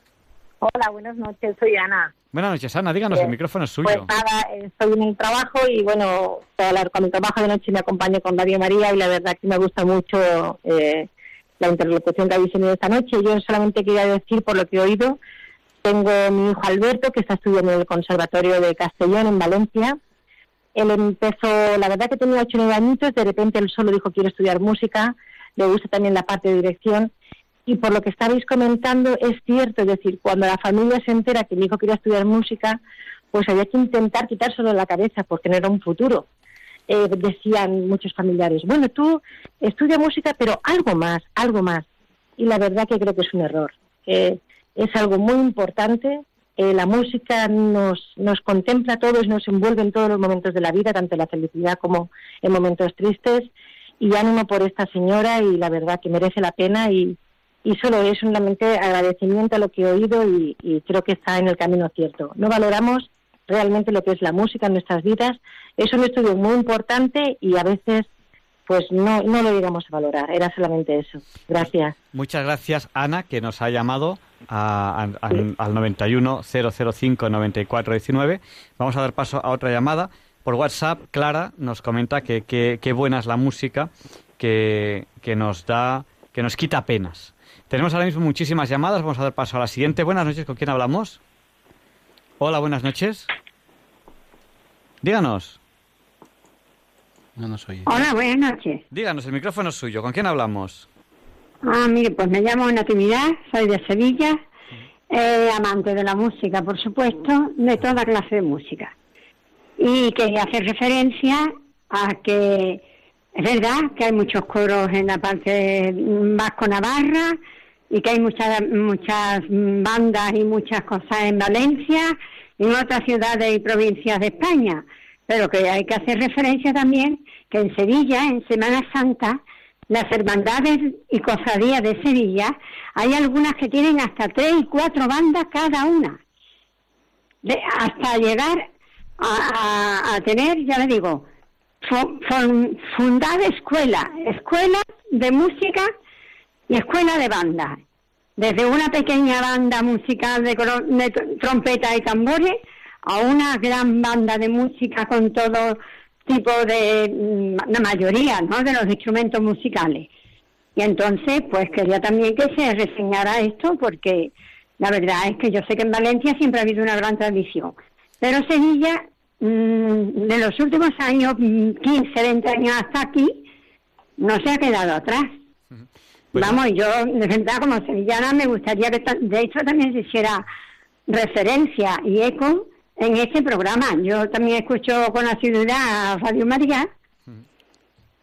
Hola, buenas noches, soy Ana. Buenas noches, Ana, díganos, el micrófono es suyo. Pues nada, estoy en el trabajo y bueno, con mi trabajo de noche me acompaño con Radio María y la verdad que me gusta mucho eh, la interlocución que habéis tenido esta noche. Yo solamente quería decir, por lo que he oído, tengo mi hijo Alberto, que está estudiando en el Conservatorio de Castellón, en Valencia. Él empezó, la verdad que tenía ocho o nueve añitos, de repente él solo dijo quiero estudiar música, le gusta también la parte de dirección. Y por lo que estabais comentando, es cierto, es decir, cuando la familia se entera que mi hijo quería estudiar música, pues había que intentar quitárselo de la cabeza porque no era un futuro. Eh, decían muchos familiares, bueno, tú estudia música, pero algo más, algo más. Y la verdad que creo que es un error. es algo muy importante. Eh, la música nos, nos contempla a todos, nos envuelve en todos los momentos de la vida, tanto en la felicidad como en momentos tristes. Y ánimo por esta señora y la verdad que merece la pena y, y solo es solamente agradecimiento a lo que he oído y creo que está en el camino cierto. No valoramos realmente lo que es la música en nuestras vidas. Es un estudio muy importante y a veces pues no, no lo llegamos a valorar. Era solamente eso. Gracias. Muchas gracias, Ana, que nos ha llamado al 91 005 9419. Vamos a dar paso a otra llamada. Por WhatsApp, Clara nos comenta que qué buena es la música que, que nos da, que nos quita penas. Tenemos ahora mismo muchísimas llamadas. Vamos a dar paso a la siguiente. Buenas noches. ¿Con quién hablamos? Hola, buenas noches. Díganos. No nos oye. Hola, buenas noches. Díganos, el micrófono es suyo. ¿Con quién hablamos? Ah, mire, pues me llamo Natividad, soy de Sevilla, eh, amante de la música, por supuesto, de toda clase de música. Y quería hacer referencia a que es verdad que hay muchos coros en la parte vasco-navarra, y que hay muchas muchas bandas y muchas cosas en Valencia y en otras ciudades y provincias de España, pero que hay que hacer referencia también que en Sevilla, en Semana Santa, las hermandades y cofradías de Sevilla, hay algunas que tienen hasta tres y cuatro bandas cada una, hasta llegar a, tener, ya le digo, fundada escuela, escuela de música y escuela de banda. Desde una pequeña banda musical de, trompeta y tambores a una gran banda de música con todo tipo de, mm, la mayoría, ¿no? De los instrumentos musicales. Y entonces, pues quería también que se reseñara esto porque la verdad es que yo sé que en Valencia siempre ha habido una gran tradición. Pero Sevilla, mm, de los últimos años, 15, mm, 20 años hasta aquí, no se ha quedado atrás. Pues Vamos, yo de verdad como sevillana me gustaría que de hecho también se hiciera referencia y eco en este programa. Yo también escucho con asiduidad a Radio María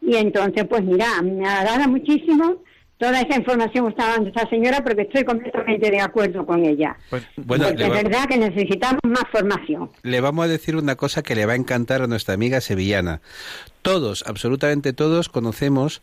y entonces pues mira, me agrada muchísimo toda esa información que está dando esta señora porque estoy completamente de acuerdo con ella. Pues, bueno, porque es verdad que necesitamos más formación. Le vamos a decir una cosa que le va a encantar a nuestra amiga sevillana. Todos, absolutamente todos, conocemos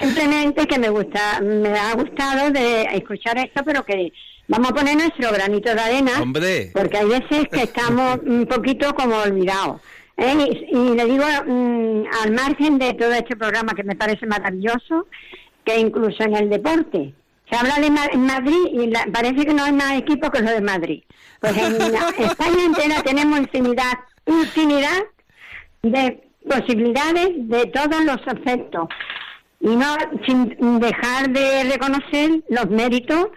Simplemente que me gusta, me ha gustado de escuchar esto, pero que vamos a poner nuestro granito de arena, porque hay veces que estamos un poquito como olvidados. ¿eh? Y, le digo, mm, al margen de todo este programa que me parece maravilloso, que incluso en el deporte, se habla de Madrid y parece que no hay más equipo que los de Madrid. Pues en España entera tenemos infinidad, infinidad de posibilidades de todos los aspectos y no sin dejar de reconocer los méritos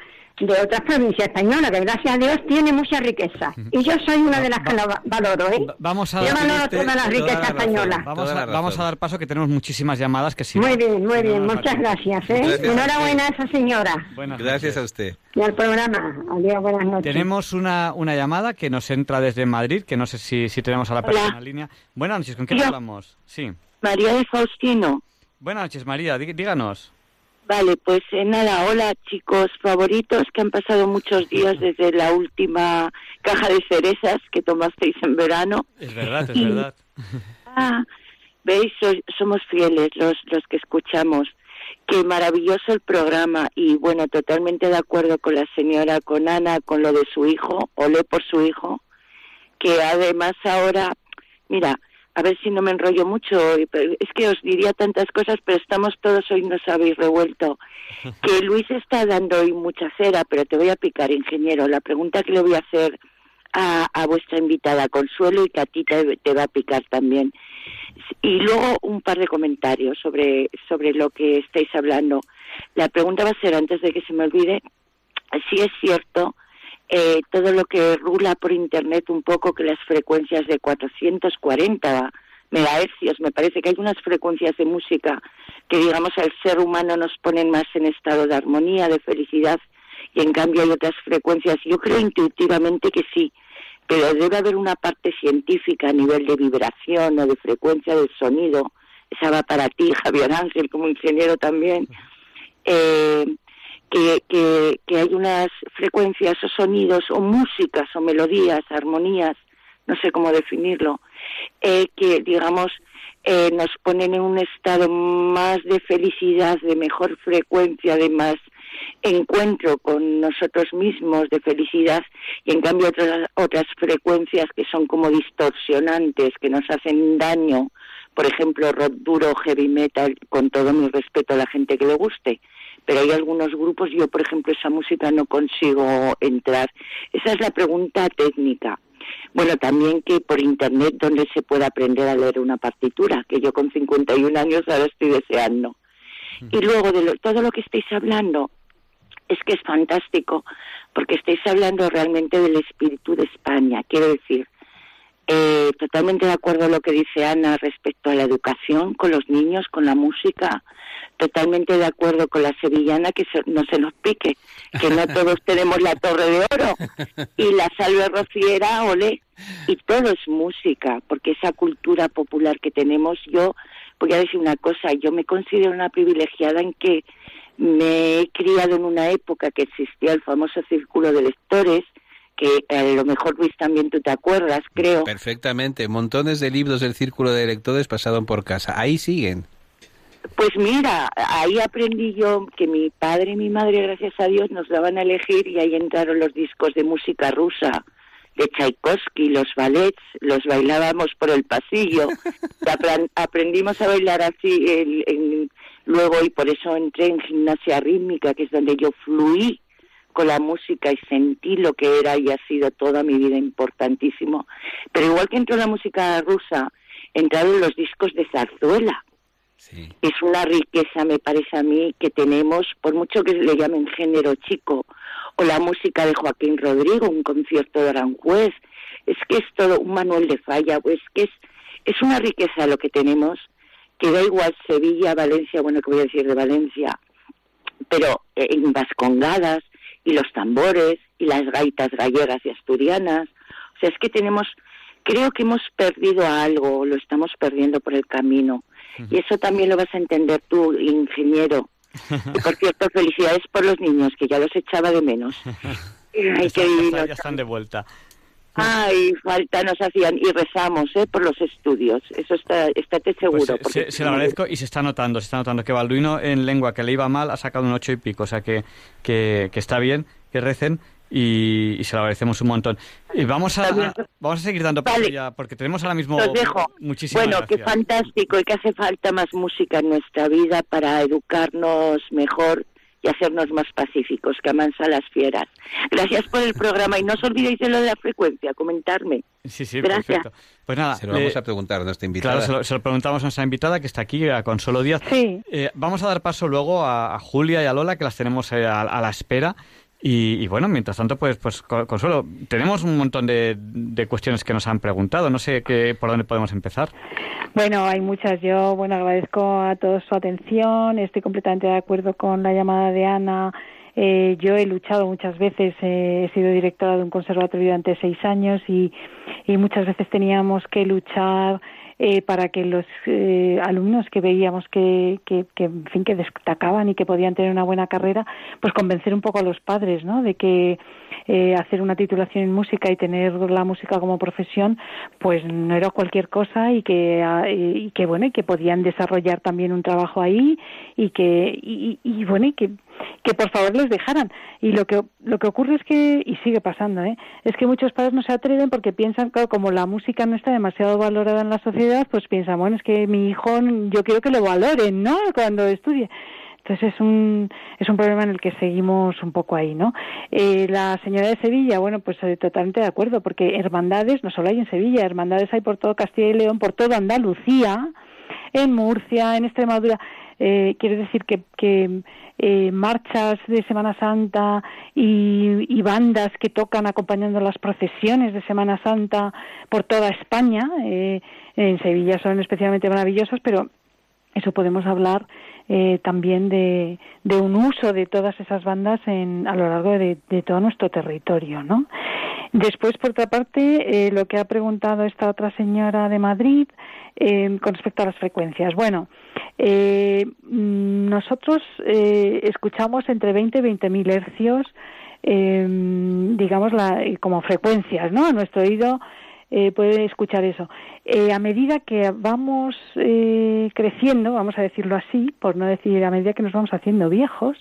de otras provincias españolas, que gracias a Dios tiene mucha riqueza. Y yo soy una de las que lo valoro, ¿eh? Vamos a yo valoro toda la riqueza española. Vamos a, vamos a, dar paso, que tenemos muchísimas llamadas que sí. Muy bien, muy bien, muchas gracias, ¿eh? Enhorabuena a esa señora. gracias a usted. Y al programa. Adiós, buenas noches. Tenemos una, una llamada que nos entra desde Madrid, que no sé si, si tenemos a la persona en línea. Buenas noches, ¿con quién hablamos? Sí. María de Faustino. Buenas noches, María, díganos. Vale, pues eh, nada, hola chicos favoritos que han pasado muchos días desde la última caja de cerezas que tomasteis en verano. Es verdad, es verdad. Ah, veis, somos fieles los, los que escuchamos. Qué maravilloso el programa y bueno, totalmente de acuerdo con la señora, con Ana, con lo de su hijo, olé por su hijo, que además ahora, mira, a ver si no me enrollo mucho, es que os diría tantas cosas, pero estamos todos hoy nos habéis revuelto. Que Luis está dando hoy mucha cera, pero te voy a picar, ingeniero. La pregunta que le voy a hacer a, vuestra invitada Consuelo y que a ti te, te, va a picar también. Y luego un par de comentarios sobre, sobre lo que estáis hablando. La pregunta va a ser, antes de que se me olvide, si es cierto eh, todo lo que rula por internet un poco que las frecuencias de 440 megahercios, me parece que hay unas frecuencias de música que digamos al ser humano nos ponen más en estado de armonía, de felicidad y en cambio hay otras frecuencias, yo creo intuitivamente que sí, pero debe haber una parte científica a nivel de vibración o de frecuencia del sonido, esa va para ti Javier Ángel como ingeniero también, eh, que, que, que, hay unas frecuencias o sonidos o músicas o melodías, armonías, no sé cómo definirlo, eh, que digamos eh, nos ponen en un estado más de felicidad, de mejor frecuencia, de más encuentro con nosotros mismos, de felicidad, y en cambio otras, otras frecuencias que son como distorsionantes, que nos hacen daño, por ejemplo, rock duro, heavy metal, con todo mi respeto a la gente que le guste, pero hay algunos grupos, yo por ejemplo esa música no consigo entrar. Esa es la pregunta técnica. Bueno, también que por internet donde se puede aprender a leer una partitura, que yo con 51 años ahora estoy deseando. Y luego de todo lo que estáis hablando, es que es fantástico, porque estáis hablando realmente del espíritu de España. Quiero decir, eh, totalmente de acuerdo a lo que dice Ana respecto a la educación con los niños, con la música, totalmente de acuerdo con la sevillana que no se nos pique, que no todos tenemos la torre de oro y la salve rociera, ole, y todo es música, porque esa cultura popular que tenemos, yo voy a decir una cosa, yo me considero una privilegiada en que me he criado en una época que existía el famoso círculo de lectores, que a lo mejor Luis también tú te acuerdas, creo. Perfectamente, montones de libros del círculo de lectores pasaron por casa, ahí siguen. Pues mira, ahí aprendí yo que mi padre y mi madre, gracias a Dios, nos daban a elegir y ahí entraron los discos de música rusa, de Tchaikovsky, los ballets, los bailábamos por el pasillo. aprendimos a bailar así luego y por eso entré en gimnasia rítmica, que es donde yo fluí conozco la música y sentí lo que era y ha sido toda mi vida importantísimo. Pero igual que entró la música rusa, entraron los discos de zarzuela. Es una riqueza, me parece a mí, que tenemos, por mucho que le llamen género chico, o la música de Joaquín Rodrigo, un concierto de Aranjuez, es que es todo un Manuel de Falla, pues que es, es una riqueza lo que tenemos, que da igual Sevilla, Valencia, bueno, que voy a decir de Valencia, pero en vascongadas y los tambores y las gaitas gallegas y asturianas, o sea, es que tenemos, creo que hemos perdido algo, lo estamos perdiendo por el camino. Y eso también lo vas a entender tú, ingeniero. Y por cierto, felicidades por los niños, que ya los echaba de menos. Ay, qué ya, están de vuelta. Ay, falta nos hacían y rezamos ¿eh? por los estudios. Eso está, estate seguro. Pues, se, lo agradezco y se está notando, se está notando que Balduino en lengua que le iba mal ha sacado un ocho y pico, o sea que, que, que está bien que recen y, se lo agradecemos un montón. Y vamos a, vamos a seguir dando paso ya, porque tenemos ahora mismo muchísimas Bueno, qué fantástico y que hace falta más música en nuestra vida para educarnos mejor y hacernos más pacíficos, que amansa las fieras. Gracias por el programa y no os olvidéis de lo de la frecuencia, comentarme. Sí, sí, Gracias. perfecto. Pues nada, se lo vamos a preguntar a nuestra invitada. Claro, se lo, preguntamos a nuestra invitada que está aquí, a Consuelo Díaz. Sí. Eh, vamos a dar paso luego a, Julia y a Lola, que las tenemos eh, a, a la espera. Y, bueno, mientras tanto, pues, pues Consuelo, tenemos un montón de, de, cuestiones que nos han preguntado. No sé qué, por dónde podemos empezar. Bueno, hay muchas. Yo, bueno, agradezco a todos su atención. Estoy completamente de acuerdo con la llamada de Ana. Eh, yo he luchado muchas veces, eh, he sido directora de un conservatorio durante seis años y, y muchas veces teníamos que luchar eh, para que los eh, alumnos que veíamos que, que, que, en fin, que destacaban y que podían tener una buena carrera, pues convencer un poco a los padres, ¿no? De que eh, hacer una titulación en música y tener la música como profesión, pues no era cualquier cosa y que, ah, y que bueno, y que podían desarrollar también un trabajo ahí y que, y, y bueno, y que que por favor les dejaran. Y lo que, lo que ocurre es que, y sigue pasando, ¿eh? es que muchos padres no se atreven porque piensan, que como la música no está demasiado valorada en la sociedad, pues piensan, bueno, es que mi hijo, yo quiero que lo valoren, ¿no? Cuando estudie. Entonces es un, es un problema en el que seguimos un poco ahí, ¿no? Eh, la señora de Sevilla, bueno, pues eh, totalmente de acuerdo, porque hermandades no solo hay en Sevilla, hermandades hay por todo Castilla y León, por toda Andalucía, en Murcia, en Extremadura. Eh, quiere decir que, que eh, marchas de Semana Santa y, bandas que tocan acompañando las procesiones de Semana Santa por toda España. Eh, en Sevilla son especialmente maravillosas, pero eso podemos hablar eh, también de, un uso de todas esas bandas en, a lo largo de, todo nuestro territorio, ¿no? Después, por otra parte, lo que ha preguntado esta otra señora de Madrid con respecto a las frecuencias. Bueno, eh, nosotros eh, escuchamos entre 20 y 20 mil hercios, eh, digamos, la, como frecuencias, ¿no? A nuestro oído eh, puede escuchar eso. Eh, a medida que vamos eh, creciendo, vamos a decirlo así, por no decir a medida que nos vamos haciendo viejos,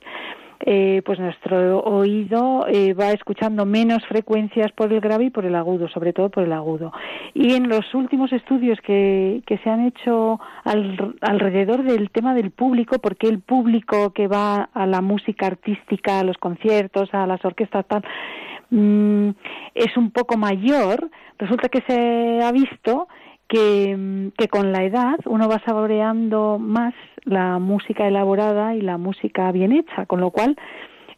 eh, pues nuestro oído eh, va escuchando menos frecuencias por el grave y por el agudo, sobre todo por el agudo. Y en los últimos estudios que, que se han hecho alrededor del tema del público, porque el público que va a la música artística, a los conciertos, a las orquestas, tal, mm, es un poco mayor, resulta que se ha visto que, que, con la edad uno va saboreando más la música elaborada y la música bien hecha, con lo cual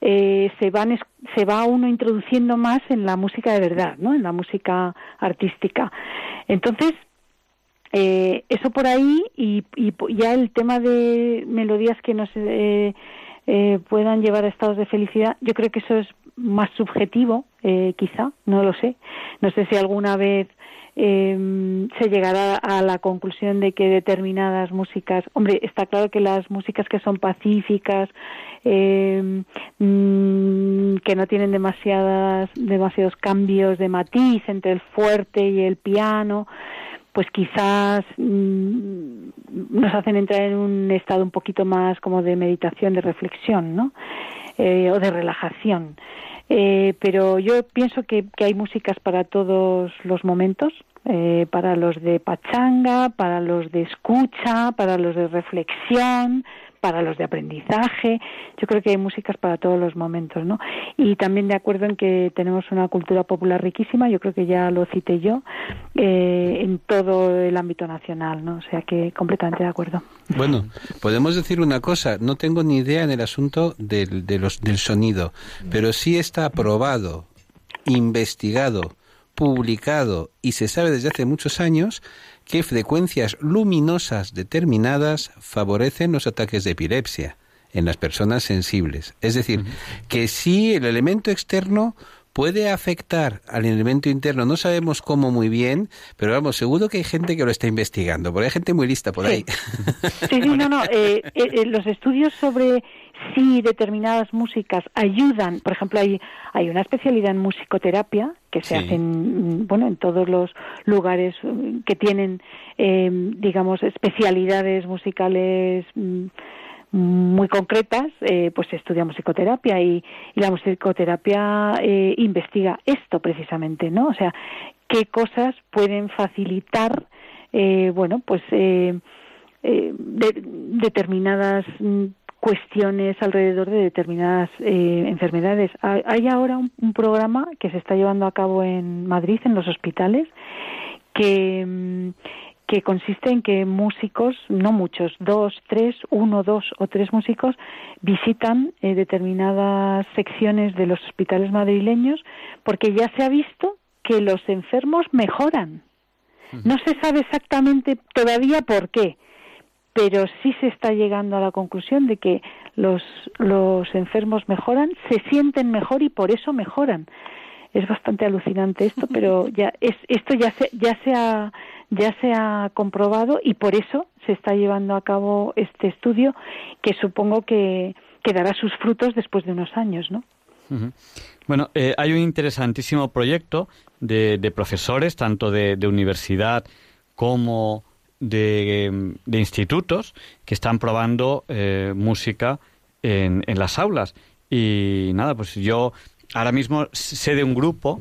eh, se, van, se va uno introduciendo más en la música de verdad, ¿no? en la música artística. Entonces, eh, eso por ahí y, y, ya el tema de melodías que nos eh, eh, puedan llevar a estados de felicidad, yo creo que eso es más subjetivo, eh, quizá, no lo sé. No sé si alguna vez eh, se llegará a la conclusión de que determinadas músicas, hombre, está claro que las músicas que son pacíficas, eh, mm, que no tienen demasiadas, demasiados cambios de matiz entre el fuerte y el piano, pues quizás mm, nos hacen entrar en un estado un poquito más como de meditación, de reflexión, ¿no? Eh, o de relajación. Eh, pero yo pienso que, hay músicas para todos los momentos, eh, para los de pachanga, para los de escucha, para los de reflexión, para los de aprendizaje. Yo creo que hay músicas para todos los momentos, ¿no? Y también de acuerdo en que tenemos una cultura popular riquísima, yo creo que ya lo cité yo, eh, en todo el ámbito nacional, ¿no? O sea que completamente de acuerdo. Bueno, podemos decir una cosa, no tengo ni idea en el asunto del, de los, del sonido, pero sí está aprobado, investigado, publicado y se sabe desde hace muchos años que frecuencias luminosas determinadas favorecen los ataques de epilepsia en las personas sensibles. Es decir, que si el elemento externo puede afectar al elemento interno. No sabemos cómo muy bien, pero vamos, seguro que hay gente que lo está investigando, porque hay gente muy lista por ahí. Sí, sí, no, no. Eh, eh, eh, los estudios sobre si determinadas músicas ayudan, por ejemplo, hay, hay una especialidad en musicoterapia que se hace en, bueno, en todos los lugares mm, que tienen, digamos, especialidades musicales. Mm, muy concretas, eh, pues se estudia musicoterapia y, la musicoterapia eh, investiga esto precisamente, ¿no? O sea, qué cosas pueden facilitar, eh, bueno, pues determinadas cuestiones alrededor de determinadas enfermedades. Hay ahora un, programa que se está llevando a cabo en Madrid, en los hospitales, que mm, que consiste en que músicos, no muchos, dos, tres, uno, dos o tres músicos visitan eh, determinadas secciones de los hospitales madrileños porque ya se ha visto que los enfermos mejoran. No se sabe exactamente todavía por qué, pero sí se está llegando a la conclusión de que los, los enfermos mejoran, se sienten mejor y por eso mejoran. Es bastante alucinante esto, pero ya es, esto ya se, ya se ha ya se ha comprobado y por eso se está llevando a cabo este estudio que supongo que, dará sus frutos después de unos años, ¿no? Bueno, eh, hay un interesantísimo proyecto de, profesores, tanto de, universidad como de, institutos, que están probando eh, música en, en, las aulas. Y nada, pues yo ahora mismo sé de un grupo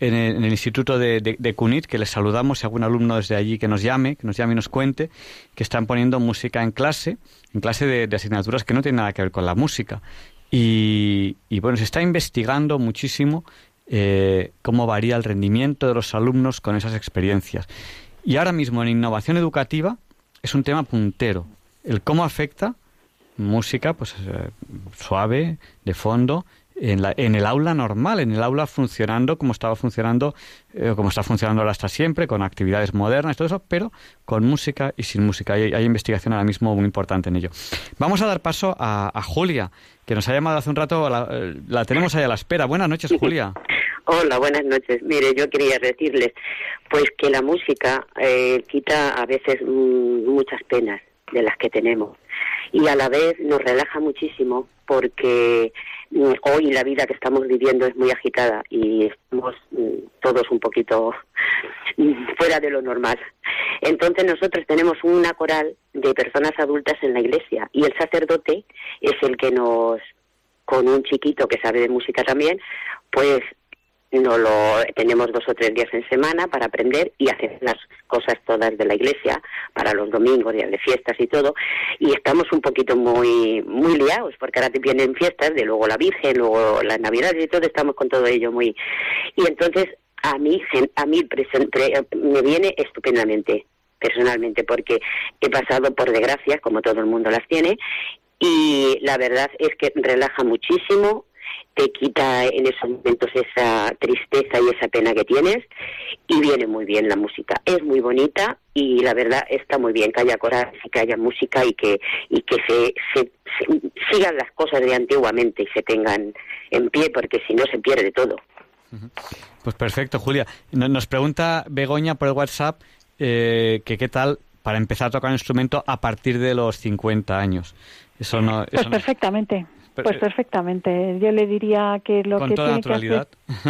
en el, Instituto de, de, CUNIT, que les saludamos, si algún alumno desde allí que nos llame, que nos llame y nos cuente, que están poniendo música en clase, en clase de, asignaturas que no tienen nada que ver con la música. Y, bueno, se está investigando muchísimo eh, cómo varía el rendimiento de los alumnos con esas experiencias. Y ahora mismo en innovación educativa es un tema puntero. El cómo afecta música pues eh, suave, de fondo, en, la, en el aula normal, en el aula funcionando como estaba funcionando, eh, como está funcionando ahora hasta siempre, con actividades modernas, todo eso, pero con música y sin música. Hay, hay investigación ahora mismo muy importante en ello. Vamos a dar paso a, Julia, que nos ha llamado hace un rato, la, tenemos ahí a la espera. Buenas noches, Julia. Hola, buenas noches. Mire, yo quería decirles, pues que la música eh, quita a veces mm, muchas penas de las que tenemos y a la vez nos relaja muchísimo porque Mm, hoy la vida que estamos viviendo es muy agitada y estamos mm, todos un poquito fuera de lo normal. Entonces nosotros tenemos una coral de personas adultas en la iglesia y el sacerdote es el que nos, con un chiquito que sabe de música también, pues no lo tenemos dos o tres días en semana para aprender y hacer las cosas todas de la iglesia para los domingos, días de fiestas y todo. Y estamos un poquito muy muy liados porque ahora vienen fiestas de luego la Virgen, luego las Navidades y todo estamos con todo ello muy y entonces a mí a mí me viene estupendamente personalmente porque he pasado por desgracias como todo el mundo las tiene y la verdad es que relaja muchísimo te quita en esos momentos esa tristeza y esa pena que tienes y viene muy bien la música. Es muy bonita y la verdad está muy bien que haya coral y que haya música y que y que se, se, sigan las cosas de antiguamente y se tengan en pie porque si no se pierde todo. Pues perfecto, Julia. Nos pregunta Begoña por el WhatsApp eh, que qué tal para empezar a tocar un instrumento a partir de los 50 años. Eso no, pues perfectamente. Pues eh, perfectamente. Yo le diría que lo que tiene que hacer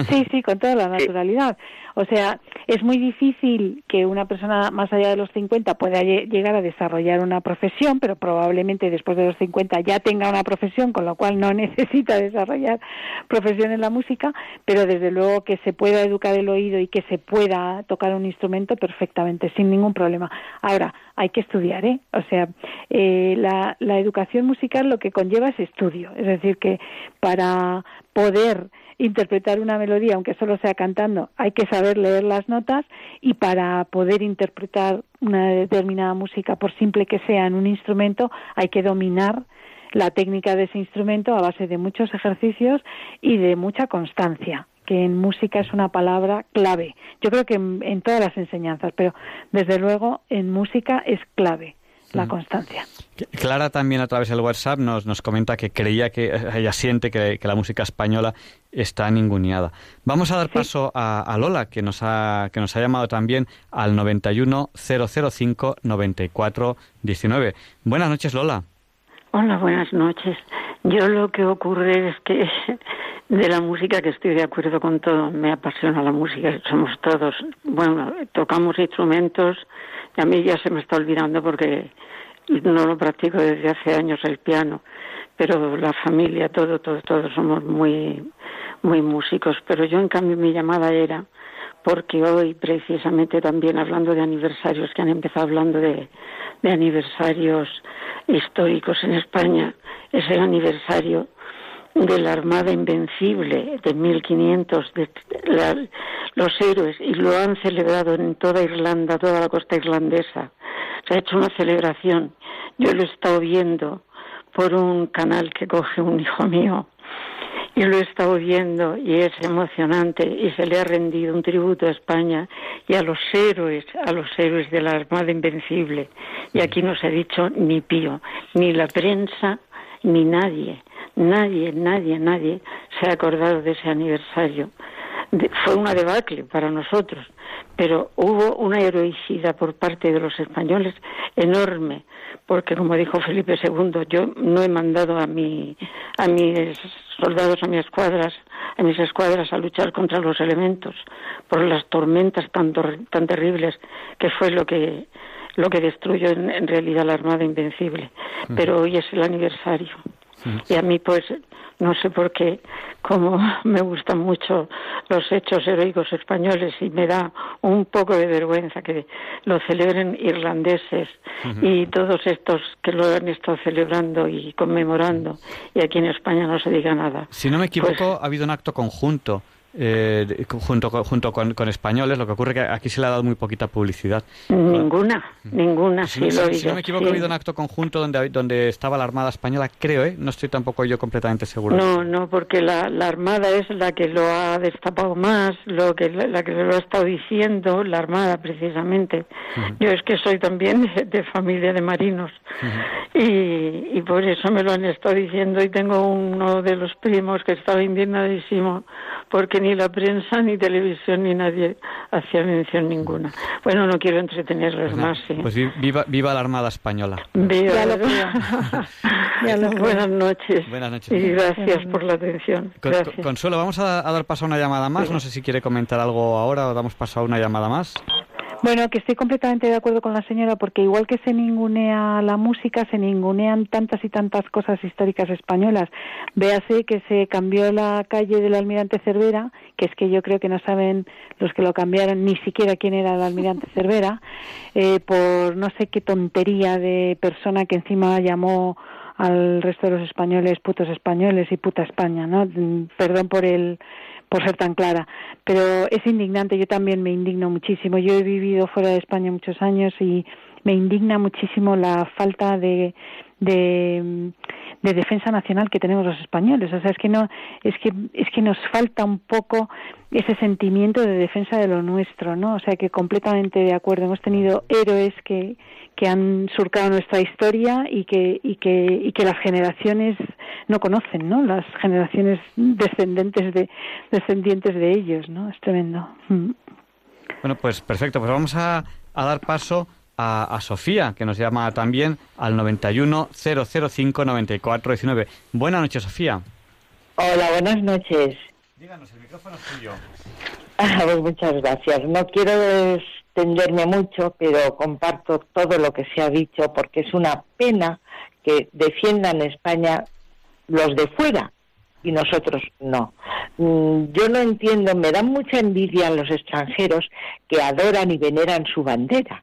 Sí, sí, con toda la naturalidad. O sea, es muy difícil que una persona más allá de los 50 pueda llegar a desarrollar una profesión, pero probablemente después de los 50 ya tenga una profesión, con lo cual no necesita desarrollar profesión en la música, pero desde luego que se pueda educar el oído y que se pueda tocar un instrumento perfectamente, sin ningún problema. Ahora, hay que estudiar, ¿eh? O sea, eh, la, la educación musical lo que conlleva es estudio, es decir, que para poder interpretar una melodía, aunque solo sea cantando, hay que saber leer las notas y para poder interpretar una determinada música, por simple que sea en un instrumento, hay que dominar la técnica de ese instrumento a base de muchos ejercicios y de mucha constancia que en música es una palabra clave. Yo creo que en, todas las enseñanzas, pero desde luego en música es clave la constancia. Clara también a través del WhatsApp nos, nos comenta que creía que ella siente que, la música española está ninguneada. Vamos a dar paso a, Lola, que nos, ha, que nos ha llamado también al 91 005 94 19. Buenas noches, Lola. Hola, buenas noches. Yo lo que ocurre es que de la música que estoy de acuerdo con todo, me apasiona la música, somos todos, bueno, tocamos instrumentos, a mí ya se me está olvidando porque no lo practico desde hace años el piano, pero la familia, todo, todo, todos somos muy, muy músicos. Pero yo, en cambio, mi llamada era porque hoy, precisamente, también hablando de aniversarios, que han empezado hablando de, de aniversarios históricos en España, es el aniversario de la Armada Invencible de 1500, de los héroes, y lo han celebrado en toda Irlanda, toda la costa irlandesa. Se ha hecho una celebración. Yo lo he estado viendo por un canal que coge un hijo mío y lo he estado viendo y es emocionante y se le ha rendido un tributo a España y a los héroes, a los héroes de la Armada Invencible. Y aquí no se ha dicho ni pío, ni la prensa, ni nadie. Nadie, nadie, nadie se ha acordado de ese aniversario. fue una debacle para nosotros, pero hubo una heroicidad por parte de los españoles enorme, porque como dijo Felipe II, yo no he mandado a, mi, a mis soldados, a mis escuadras, a mis escuadras a luchar contra los elementos por las tormentas tan, tan terribles que fue lo que lo que destruyó en realidad la Armada Invencible. Pero hoy es el aniversario. Y a mí, pues, no sé por qué, como me gustan mucho los hechos heroicos españoles y me da un poco de vergüenza que lo celebren irlandeses y todos estos que lo han estado celebrando y conmemorando y aquí en España no se diga nada. Si no me equivoco, pues ha habido un acto conjunto eh, junto, junto con, españoles, lo que ocurre que aquí se le ha dado muy poquita publicidad. Ninguna, ninguna, si, no me equivoco, ha habido un acto conjunto donde, donde estaba la Armada Española, creo, ¿eh? No estoy tampoco yo completamente seguro. No, no, porque la, la Armada es la que lo ha destapado más, lo que, la que lo ha estado diciendo, la Armada precisamente. Yo es que soy también de, familia de marinos y, y por eso me lo han estado diciendo y tengo uno de los primos que estaba indignadísimo porque ni la prensa, ni televisión, ni nadie hacía mención ninguna. Bueno, no quiero entretenerlos pues más. Pues viva, viva la Armada Española. Viva. Buenas noches. Buenas noches. Y gracias por la atención. Consuelo, vamos a, dar paso a una llamada más. No sé si quiere comentar algo ahora o damos paso a una llamada más. Bueno, que estoy completamente de acuerdo con la señora porque igual que se ningunea la música, se ningunean tantas y tantas cosas históricas españolas. Véase que se cambió la calle del almirante Cervera, que es que yo creo que no saben los que lo cambiaron ni siquiera quién era el almirante Cervera, eh, por no sé qué tontería de persona que encima llamó al resto de los españoles putos españoles y puta España, ¿no? Mm, perdón por el por ser tan clara. Pero es indignante, yo también me indigno muchísimo. Yo he vivido fuera de España muchos años y me indigna muchísimo la falta de, de, de, defensa nacional que tenemos los españoles. O sea, es que no, es que, es que nos falta un poco ese sentimiento de defensa de lo nuestro, ¿no? O sea, que completamente de acuerdo. Hemos tenido héroes que, que han surcado nuestra historia y que, y que, y que las generaciones no conocen, ¿no? Las generaciones descendentes de, descendientes de ellos, ¿no? Es tremendo. Mm. Bueno, pues perfecto. Pues vamos a, a dar paso a, a, Sofía, que nos llama también al 91 005 94 19. Buenas noches, Sofía. Hola, buenas noches. Díganos, el micrófono es tuyo. Ah, pues muchas gracias. No quiero extenderme mucho, pero comparto todo lo que se ha dicho porque es una pena que defiendan España los de fuera y nosotros no. Mm, yo no entiendo, me dan mucha envidia los extranjeros que adoran y veneran su bandera.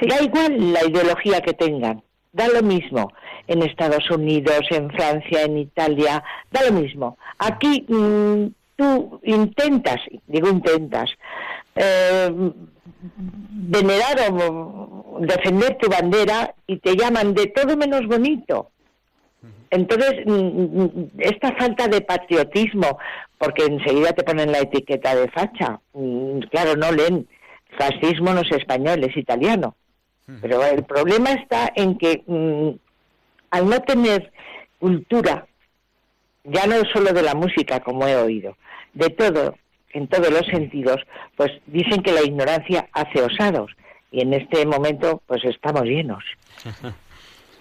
Da igual la ideología que tengan, da lo mismo en Estados Unidos, en Francia, en Italia, da lo mismo. Aquí mm, tú intentas, digo intentas, eh, venerar o defender tu bandera y te llaman de todo menos bonito. Entonces, mm, mm, esta falta de patriotismo, porque enseguida te ponen la etiqueta de facha, mm, claro, no leen, fascismo no es español, es italiano. Pero el problema está en que al no tener cultura, ya no solo de la música, como he oído, de todo, en todos los sentidos, pues dicen que la ignorancia hace osados. Y en este momento, pues estamos llenos.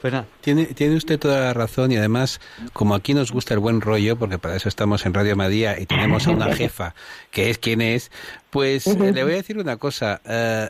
Pues tiene, tiene usted toda la razón y además, como aquí nos gusta el buen rollo, porque para eso estamos en Radio Madía y tenemos a una jefa que es quien es, pues le voy a decir una cosa. Eh,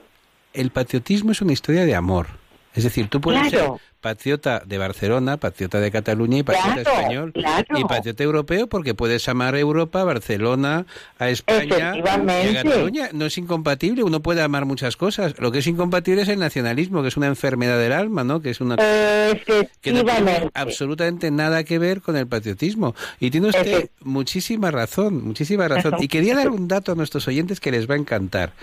el patriotismo es una historia de amor. Es decir, tú puedes ser patriota de Barcelona, patriota de Cataluña y patriota español. Y patriota europeo porque puedes amar a Europa, Barcelona, a España y a Cataluña. No es incompatible, uno puede amar muchas cosas. Lo que es incompatible es el nacionalismo, que es una enfermedad del alma, ¿no? Que es una que no tiene absolutamente nada que ver con el patriotismo. Y tiene usted muchísima razón, muchísima razón. Y quería dar un dato a nuestros oyentes que les va a encantar.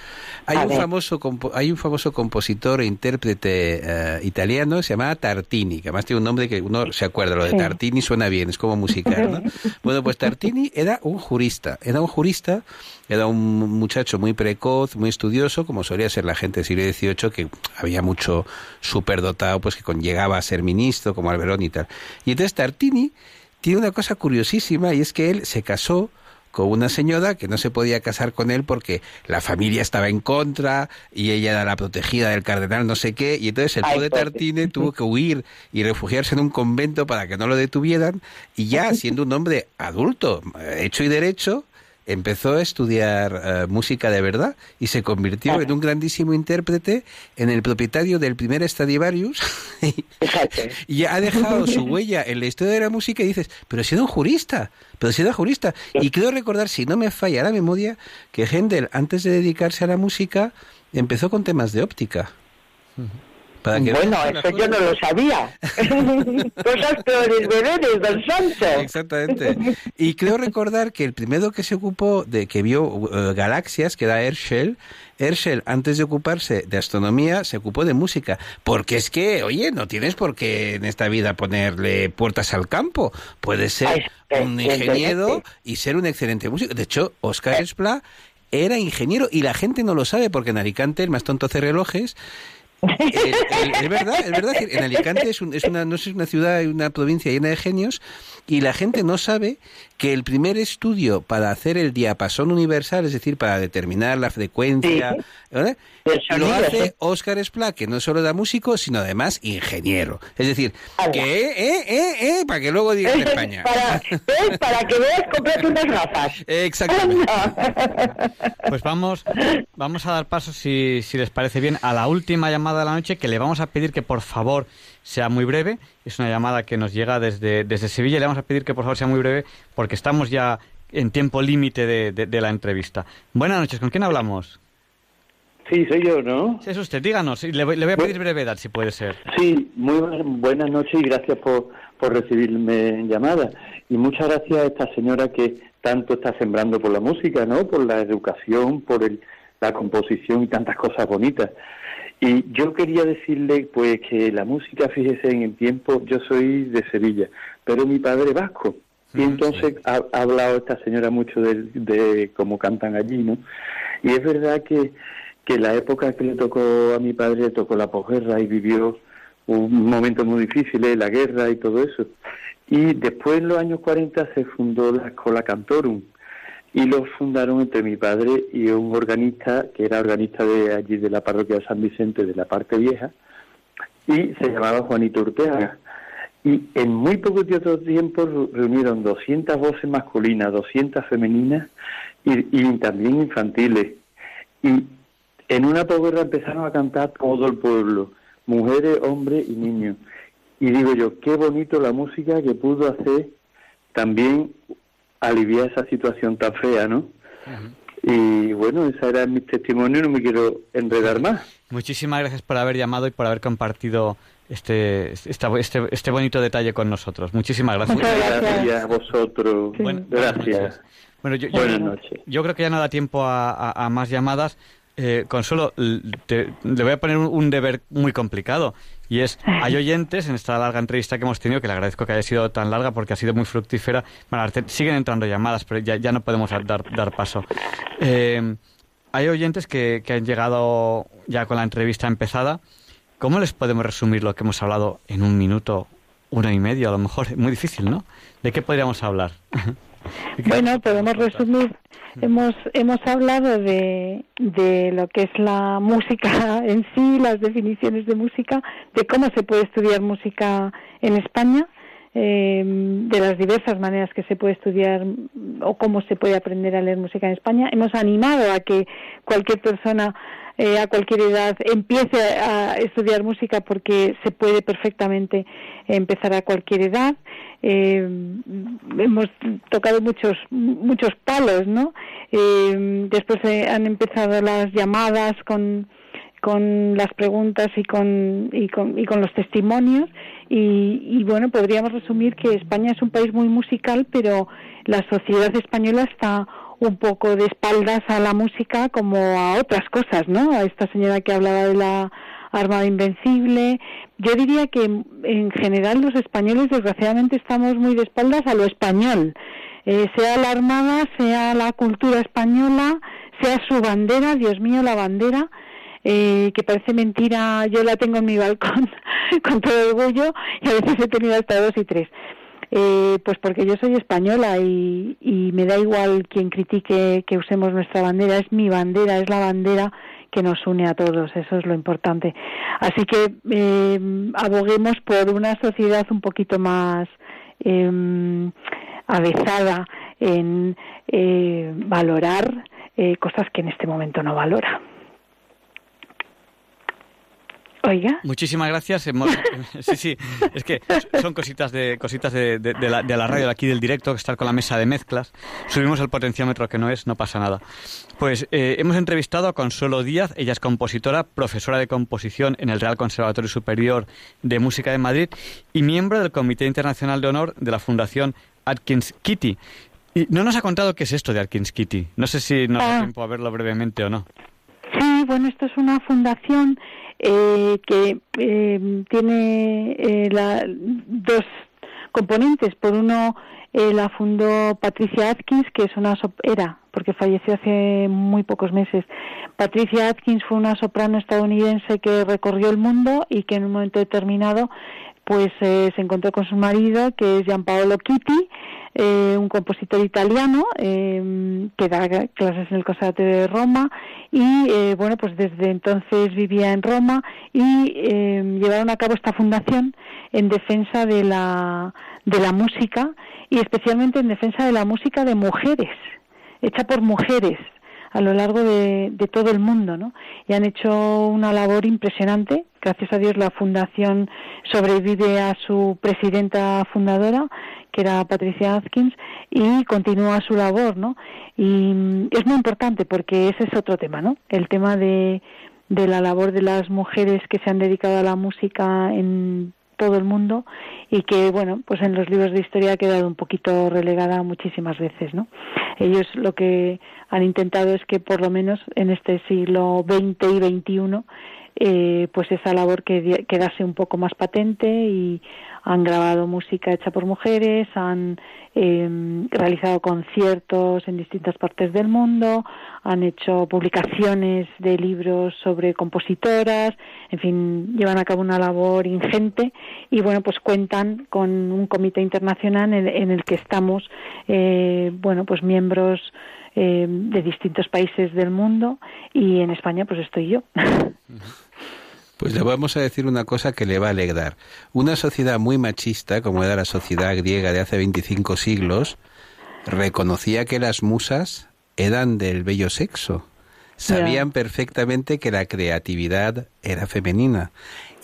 Hay un famoso hay un famoso compositor e intérprete eh, italiano, se llama Tartini, que además tiene un nombre que uno se acuerda, lo de Tartini suena bien, es como musical, ¿no? Bueno, pues Tartini era un jurista, era un jurista, era un muchacho muy precoz, muy estudioso, como solía ser la gente del siglo XVIII, que había mucho superdotado, pues que llegaba a ser ministro, como Alberón y tal. Y entonces Tartini tiene una cosa curiosísima, y es que él se casó con una señora que no se podía casar con él porque la familia estaba en contra y ella era la protegida del cardenal no sé qué y entonces el pobre. Tartine tuvo que huir y refugiarse en un convento para que no lo detuvieran y ya siendo un hombre adulto, hecho y derecho, empezó a estudiar eh, música de verdad y se convirtió en un grandísimo intérprete en el propietario del primer Stradivarius y ha dejado su huella en la historia de la música y dices, pero ha sido un jurista, pero ha sido un jurista. Y creo recordar, si no me falla la memoria, que Händel, antes de dedicarse a la música, empezó con temas de óptica bueno, eso yo no lo sabía. Cosas peores de don. Exactamente. Y creo recordar que el primero que se ocupó de que vio eh, galaxias, que era Herschel, Herschel, antes de ocuparse de astronomía, se ocupó de música. Porque es que, oye, no tienes por qué en esta vida ponerle puertas al campo. Puedes ser un ingeniero y ser un excelente músico. De hecho, Oscar Esplá era ingeniero y la gente no lo sabe porque en Alicante el más tonto hace relojes es verdad, es verdad que en Alicante es, una, no es una ciudad, y una provincia llena de genios y la gente no sabe que el primer estudio para hacer el diapasón universal, es decir, para determinar la frecuencia, lo hace Oscar Esplá, que no solo da músico, sino además ingeniero. Es decir, que, eh, eh, eh, para que luego digan en España. Para, eh, para que veas, comprarte unas gafas. Exactamente. Pues vamos, vamos a dar paso, si, si les parece bien, a la última llamada de la noche, que le vamos a pedir que por favor sea muy breve. Es una llamada que nos llega desde, desde Sevilla. Le vamos a pedir que por favor sea muy breve porque estamos ya en tiempo límite de, de, la entrevista. Buenas noches, ¿con quién hablamos? Sí, soy yo, ¿no? Es usted, díganos. Le voy, le voy a pedir brevedad, si puede ser. Sí, muy buenas noches y gracias por, por recibirme en llamada. Y muchas gracias a esta señora que tanto está sembrando por la música, ¿no? Por la educación, por el, la composición y tantas cosas bonitas. Y yo quería decirle pues que la música, fíjese en el tiempo, yo soy de Sevilla, pero mi padre es vasco. Y entonces ha, hablado esta señora mucho de, cómo cantan allí, ¿no? Y es verdad que, que la época que le tocó a mi padre, le tocó la posguerra y vivió un momento muy difícil, ¿eh? la guerra y todo eso. Y después en los años 40 se fundó la Escola Cantorum, y lo fundaron entre mi padre y un organista que era organista de allí de la parroquia de San Vicente de la parte vieja y se llamaba Juanito Urteaga Y en muy poco tiempo reunieron 200 voces masculinas, 200 femeninas y, también infantiles. Y en una posguerra empezaron a cantar todo el pueblo, mujeres, hombres y niños. Y digo yo, qué bonito la música que pudo hacer también aliviar esa situación tan fea, ¿no? Y bueno, esa era mi testimonio, no me quiero enredar más. Muchísimas gracias por haber llamado y por haber compartido este, este, este bonito detalle con nosotros. Muchísimas gracias. Muchas gracias a vosotros. gracias. Bueno, yo, Buenas noches. Yo creo que ya no da tiempo a, más llamadas. Eh, Consuelo, le voy a poner un, deber muy complicado. Y es, hay oyentes en esta larga entrevista que hemos tenido, que le agradezco que haya sido tan larga porque ha sido muy fructífera. Bueno, siguen entrando llamadas, pero ya, ya no podemos dar, dar paso. Eh, hay oyentes que, que han llegado ya con la entrevista empezada. ¿Cómo les podemos resumir lo que hemos hablado en un minuto, una y medio? A lo mejor muy difícil, ¿no? ¿De qué podríamos hablar? Bueno, podemos resumir. Hemos, hemos hablado de, de lo que es la música en sí, las definiciones de música, de cómo se puede estudiar música en España, eh, de las diversas maneras que se puede estudiar o cómo se puede aprender a leer música en España. Hemos animado a que cualquier persona eh, a cualquier edad empiece a estudiar música porque se puede perfectamente empezar a cualquier edad. Eh, hemos tocado muchos muchos palos, ¿no? Eh, después han empezado las llamadas con con las preguntas y con, y con, y con los testimonios y, y, bueno, podríamos resumir que España es un país muy musical, pero la sociedad española está un poco de espaldas a la música como a otras cosas, ¿no? A esta señora que hablaba de la Armada Invencible. Yo diría que en general los españoles desgraciadamente estamos muy de espaldas a lo español, eh, sea la Armada, sea la cultura española, sea su bandera, Dios mío, la bandera. Eh, que parece mentira, yo la tengo en mi balcón con todo orgullo y a veces he tenido hasta dos y tres. Eh, pues porque yo soy española y, me da igual quien critique que usemos nuestra bandera, es mi bandera, es la bandera que nos une a todos, eso es lo importante. Así que eh, aboguemos por una sociedad un poquito más eh, avezada en eh, valorar cosas que en este momento no valora. Oiga. Muchísimas gracias. sí, sí, es que son cositas de cositas de, la, de la radio de aquí del directo, estar con la mesa de mezclas. Subimos el potenciómetro que no es, no pasa nada. Pues eh, hemos entrevistado a Consuelo Díaz, ella es compositora, profesora de composición en el Real Conservatorio Superior de Música de Madrid y miembro del Comité Internacional de Honor de la Fundación Atkins Kitty. Y no nos ha contado qué es esto de Atkins Kitty. No sé si nos da ah. tiempo a verlo brevemente o no. Sí, bueno, esto es una fundación eh, que eh, tiene eh, la, dos componentes. Por uno, eh, la fundó Patricia Atkins, que es una era, porque falleció hace muy pocos meses. Patricia Atkins fue una soprano estadounidense que recorrió el mundo y que en un momento determinado pues se encontró con su marido, que es Gianpaolo Chitti, eh, un compositor italiano eh, que da clases en el Conservatorio de Roma y eh, bueno pues desde entonces vivía en Roma y llevaron a cabo esta fundación en defensa de la de la música y especialmente en defensa de la música de mujeres hecha por mujeres a lo largo de, de, todo el mundo, ¿no? Y han hecho una labor impresionante. Gracias a Dios la fundación sobrevive a su presidenta fundadora, que era Patricia Atkins, y continúa su labor, ¿no? Y es muy importante porque ese es otro tema, ¿no? El tema de, de la labor de las mujeres que se han dedicado a la música en todo el mundo y que bueno pues en los libros de historia ha quedado un poquito relegada muchísimas veces no ellos lo que han intentado es que por lo menos en este siglo XX y XXI eh, pues esa labor que quedase un poco más patente y han grabado música hecha por mujeres, han eh, realizado conciertos en distintas partes del mundo, han hecho publicaciones de libros sobre compositoras, en fin, llevan a cabo una labor ingente y bueno, pues cuentan con un comité internacional en, el que estamos, eh, bueno, pues miembros eh, de distintos países del mundo y en España pues estoy yo. Pues le vamos a decir una cosa que le va a alegrar. Una sociedad muy machista, como era la sociedad griega de hace 25 siglos, reconocía que las musas eran del bello sexo. Sabían perfectamente que la creatividad era femenina.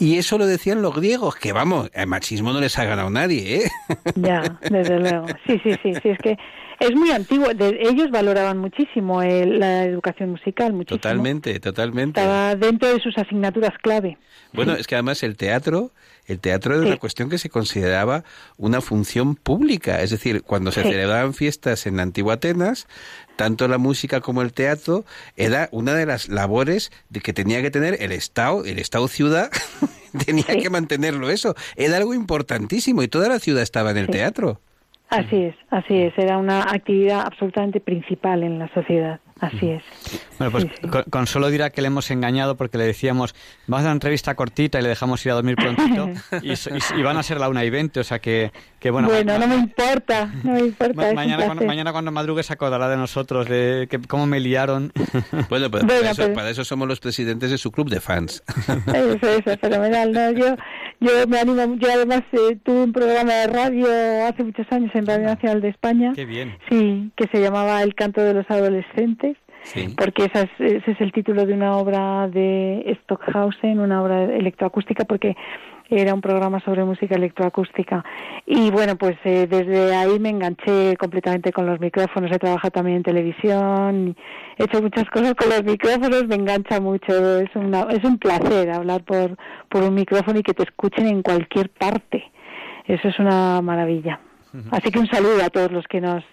Y eso lo decían los griegos, que vamos, el machismo no les ha ganado nadie, ¿eh? Ya, desde luego. Sí, sí, sí, sí, es que es muy antiguo. ellos valoraban muchísimo la educación musical, muchísimo. Totalmente, totalmente. Estaba dentro de sus asignaturas clave. Bueno, es que además el teatro, el teatro era una cuestión que se consideraba una función pública. Es decir, cuando se celebraban fiestas en la antigua Atenas, tanto la música como el teatro era una de las labores de que tenía que tener el Estado, el Estado ciudad tenía que mantenerlo eso. Era algo importantísimo y toda la ciudad estaba en el teatro. Así es, así es. Era una actividad absolutamente principal en la sociedad. Así es. Bueno, pues Consuelo dirá que le hemos engañado porque le decíamos, vamos a una entrevista cortita y le dejamos ir a dormir prontito y, van a ser la una y veinte, o sea que, que bueno. Bueno, no me importa, no me importa. mañana, cuando, mañana cuando madrugue se acordará de nosotros, de que, cómo me liaron. Bueno, pues, para, eso, para, eso, somos los presidentes de su club de fans. Eso, eso, fenomenal. ¿no? Yo, yo me animo, yo además eh, tuve un programa de radio hace muchos años en Radio Nacional de España. Qué bien. Sí, que se llamaba El canto de los adolescentes. Porque ese es el título de una obra de Stockhausen, una obra electroacústica, porque era un programa sobre música electroacústica. Y bueno, pues eh, desde ahí me enganché completamente con los micrófonos. He trabajado también en televisión, he hecho muchas cosas con los micrófonos, me engancha mucho. Es, una, es un placer hablar por, por un micrófono y que te escuchen en cualquier parte. Eso es una maravilla. Así que un saludo a todos los que nos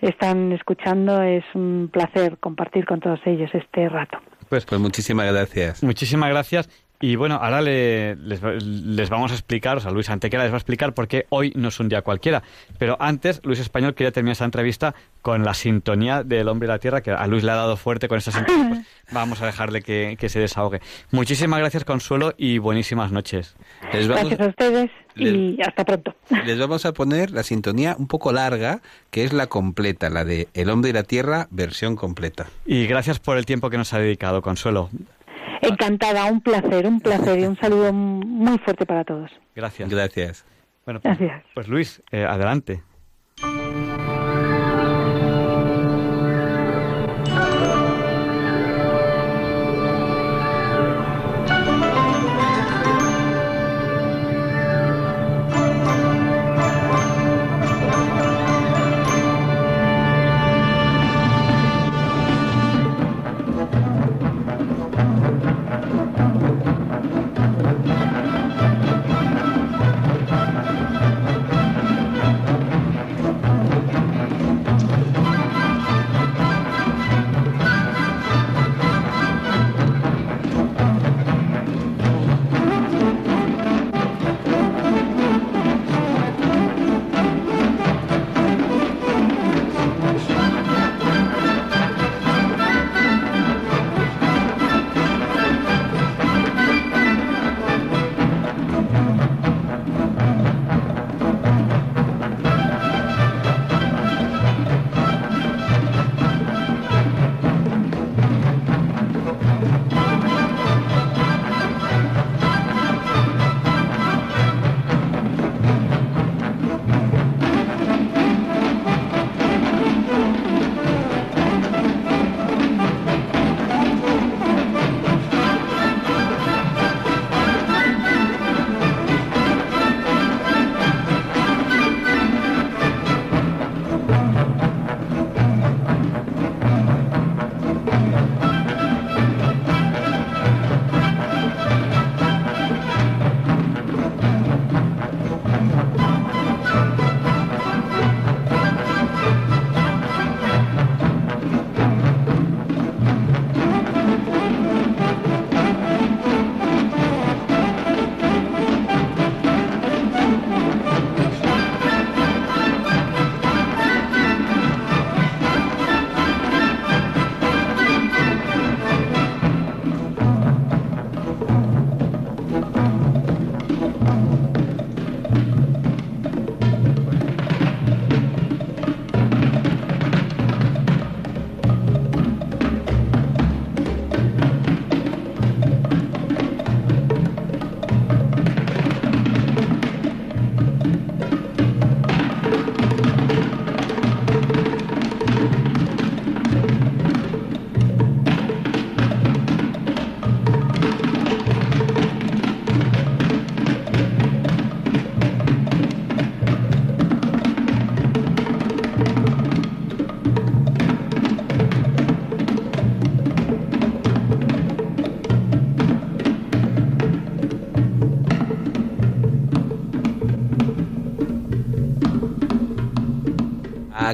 están escuchando. Es un placer compartir con todos ellos este rato. Pues, pues muchísimas gracias. Muchísimas gracias. Y bueno, ahora les, vamos a explicar, o sea, Luis Antequera les va a explicar por qué hoy no es un día cualquiera. Pero antes, Luis Español quería terminar esta entrevista con la sintonía del hombre y la tierra, que a Luis le ha dado fuerte con esa sintonía. Pues vamos a dejarle que, se desahogue. Muchísimas gracias, Consuelo, y buenísimas noches. gracias a ustedes y hasta pronto. Les vamos a poner la sintonía un poco larga, que es la completa, la de El hombre y la tierra, versión completa. Y gracias por el tiempo que nos ha dedicado, Consuelo. Encantada, un placer, un placer y un saludo muy fuerte para todos. Gracias. Gracias. Bueno, pues, Gracias. pues Luis, eh, adelante.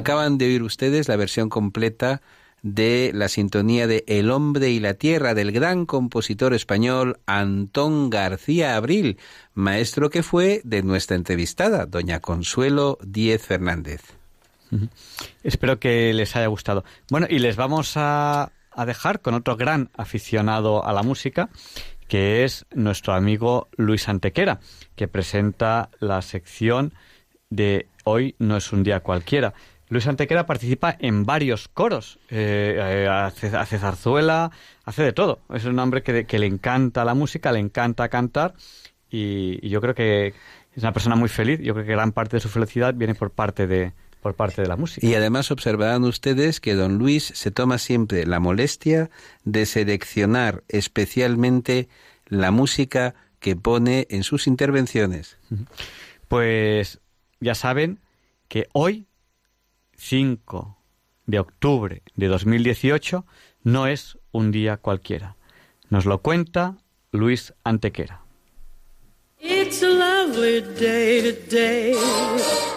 Acaban de oír ustedes la versión completa de la sintonía de El hombre y la tierra del gran compositor español Antón García Abril, maestro que fue de nuestra entrevistada, doña Consuelo Díez Fernández. Espero que les haya gustado. Bueno, y les vamos a, a dejar con otro gran aficionado a la música, que es nuestro amigo Luis Antequera, que presenta la sección de Hoy no es un día cualquiera. Luis Antequera participa en varios coros, eh, eh, hace, zarzuela, hace de todo. Es un hombre que, que, le encanta la música, le encanta cantar y, yo creo que es una persona muy feliz. Yo creo que gran parte de su felicidad viene por parte de, por parte de la música. Y además observarán ustedes que don Luis se toma siempre la molestia de seleccionar especialmente la música que pone en sus intervenciones. Pues ya saben que hoy 5 de octubre de 2018 no es un día cualquiera. Nos lo cuenta Luis Antequera. It's a lovely day today,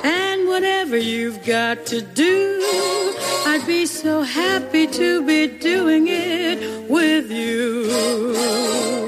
and whatever you've got to do, I'd be so happy to be doing it with you.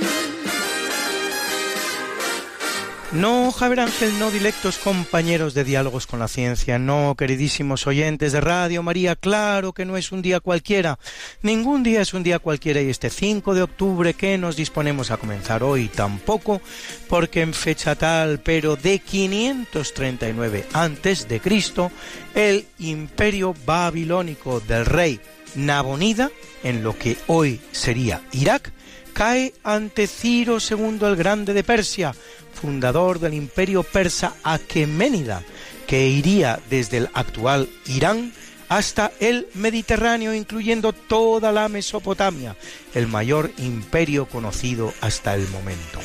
No, Javier Ángel, no, directos compañeros de diálogos con la ciencia, no, queridísimos oyentes de Radio María, claro que no es un día cualquiera, ningún día es un día cualquiera y este 5 de octubre que nos disponemos a comenzar hoy tampoco, porque en fecha tal, pero de 539 antes de Cristo, el imperio babilónico del rey Nabonida, en lo que hoy sería Irak, cae ante Ciro II el Grande de Persia, fundador del imperio persa Aqueménida, que iría desde el actual Irán hasta el Mediterráneo, incluyendo toda la Mesopotamia, el mayor imperio conocido hasta el momento.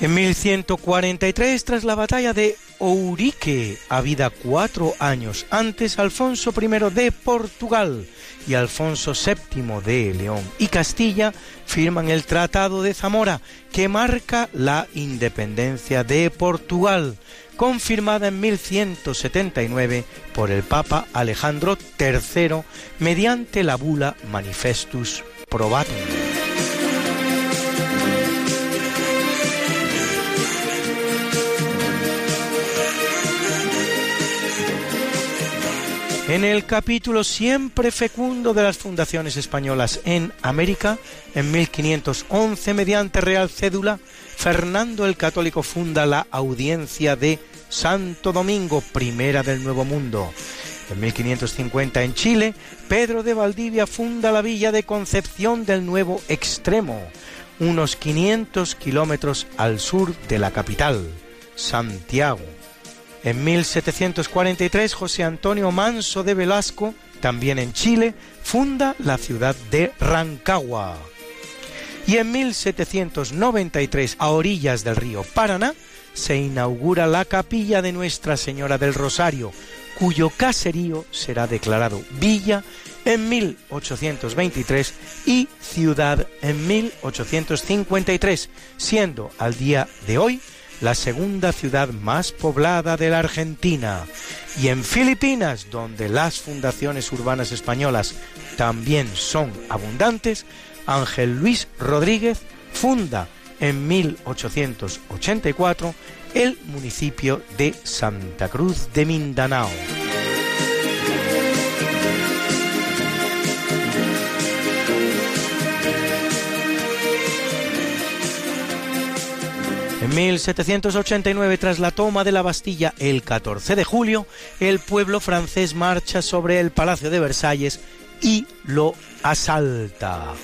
En 1143, tras la batalla de Ourique, habida cuatro años antes, Alfonso I de Portugal y Alfonso VII de León y Castilla firman el Tratado de Zamora, que marca la independencia de Portugal, confirmada en 1179 por el Papa Alejandro III mediante la bula Manifestus Probatum. En el capítulo siempre fecundo de las fundaciones españolas en América, en 1511, mediante Real Cédula, Fernando el Católico funda la Audiencia de Santo Domingo, primera del Nuevo Mundo. En 1550 en Chile, Pedro de Valdivia funda la villa de Concepción del Nuevo Extremo, unos 500 kilómetros al sur de la capital, Santiago. En 1743, José Antonio Manso de Velasco, también en Chile, funda la ciudad de Rancagua. Y en 1793, a orillas del río Paraná, se inaugura la capilla de Nuestra Señora del Rosario, cuyo caserío será declarado villa en 1823 y ciudad en 1853, siendo al día de hoy la segunda ciudad más poblada de la Argentina, y en Filipinas, donde las fundaciones urbanas españolas también son abundantes, Ángel Luis Rodríguez funda en 1884 el municipio de Santa Cruz de Mindanao. En 1789, tras la toma de la Bastilla el 14 de julio, el pueblo francés marcha sobre el Palacio de Versalles y lo asalta.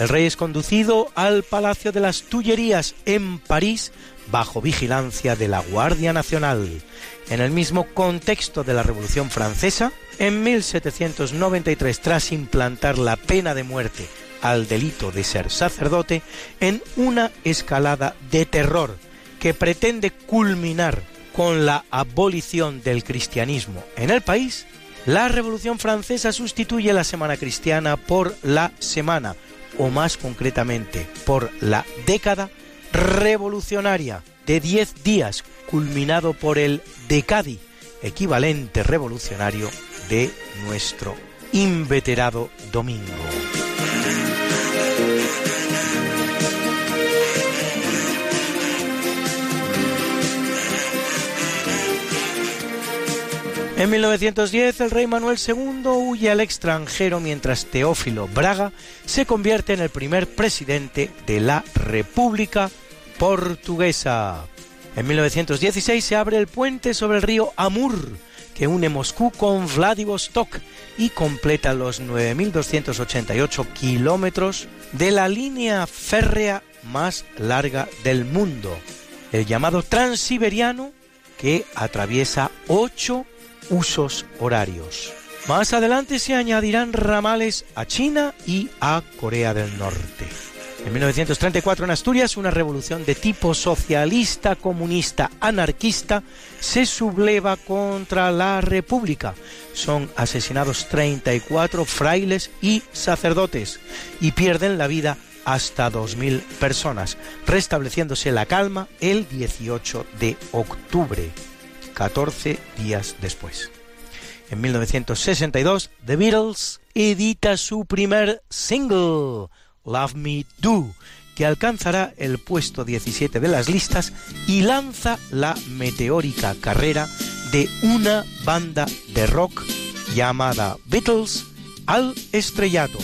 El rey es conducido al Palacio de las Tullerías en París bajo vigilancia de la Guardia Nacional. En el mismo contexto de la Revolución Francesa, en 1793, tras implantar la pena de muerte al delito de ser sacerdote en una escalada de terror que pretende culminar con la abolición del cristianismo en el país, la Revolución Francesa sustituye la Semana Cristiana por la Semana, o más concretamente por la década revolucionaria de 10 días, culminado por el Decadi, equivalente revolucionario de nuestro inveterado domingo. En 1910 el rey Manuel II huye al extranjero mientras Teófilo Braga se convierte en el primer presidente de la República Portuguesa. En 1916 se abre el puente sobre el río Amur que une Moscú con Vladivostok y completa los 9.288 kilómetros de la línea férrea más larga del mundo, el llamado Transiberiano, que atraviesa ocho usos horarios. Más adelante se añadirán ramales a China y a Corea del Norte. En 1934 en Asturias, una revolución de tipo socialista, comunista, anarquista se subleva contra la República. Son asesinados 34 frailes y sacerdotes y pierden la vida hasta 2.000 personas, restableciéndose la calma el 18 de octubre, 14 días después. En 1962, The Beatles edita su primer single, Love Me Do, que alcanzará el puesto 17 de las listas y lanza la meteórica carrera de una banda de rock llamada Beatles al estrellato.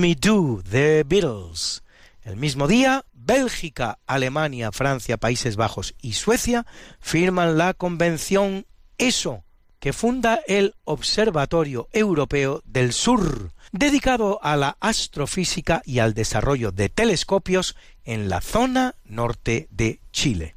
Me Do, The Beatles. El mismo día, Bélgica, Alemania, Francia, Países Bajos y Suecia firman la Convención ESO, que funda el Observatorio Europeo del Sur, dedicado a la astrofísica y al desarrollo de telescopios en la zona norte de Chile.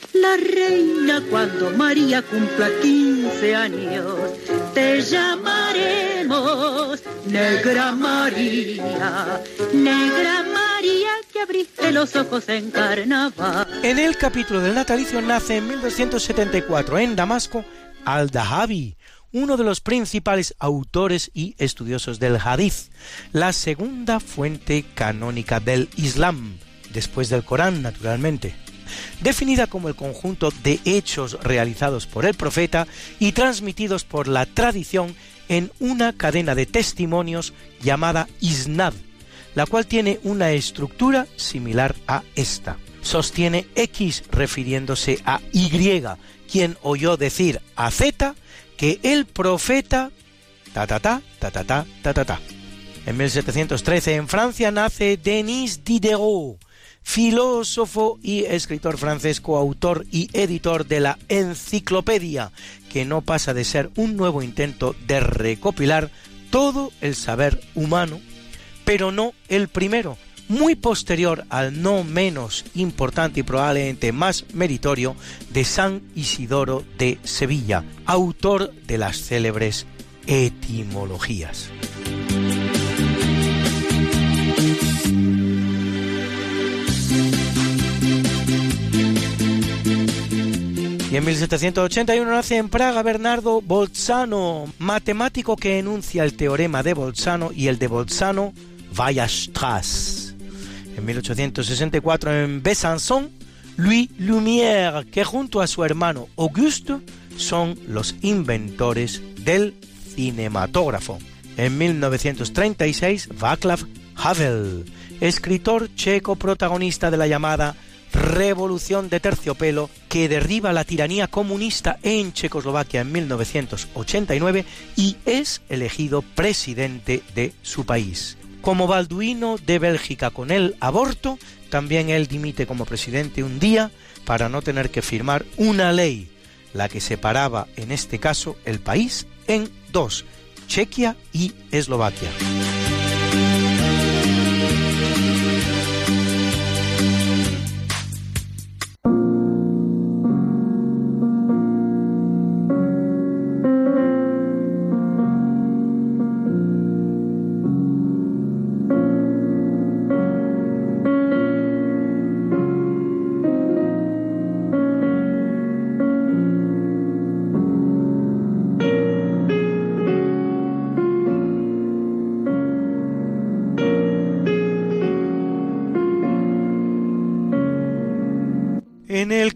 la reina cuando María cumpla 15 años te llamaremos Negra María, Negra María que abriste los ojos en carnaval. En el capítulo del natalicio nace en 1274 en Damasco Al-Dahabi, uno de los principales autores y estudiosos del Hadith, la segunda fuente canónica del Islam, después del Corán, naturalmente definida como el conjunto de hechos realizados por el profeta y transmitidos por la tradición en una cadena de testimonios llamada Isnad, la cual tiene una estructura similar a esta. Sostiene X refiriéndose a Y, quien oyó decir a Z que el profeta ta ta ta ta ta ta ta ta. En 1713 en Francia nace Denis Diderot, filósofo y escritor francés, coautor y editor de la Enciclopedia, que no pasa de ser un nuevo intento de recopilar todo el saber humano, pero no el primero, muy posterior al no menos importante y probablemente más meritorio de San Isidoro de Sevilla, autor de las célebres etimologías. Y en 1781 nace en Praga Bernardo Bolzano, matemático que enuncia el teorema de Bolzano y el de Bolzano Weierstrass. En 1864 en Besançon, Louis Lumière, que junto a su hermano Auguste son los inventores del cinematógrafo. En 1936, Václav Havel, escritor checo protagonista de la llamada revolución de terciopelo que derriba la tiranía comunista en Checoslovaquia en 1989 y es elegido presidente de su país. Como Balduino de Bélgica con el aborto, también él dimite como presidente un día para no tener que firmar una ley, la que separaba en este caso el país en dos, Chequia y Eslovaquia.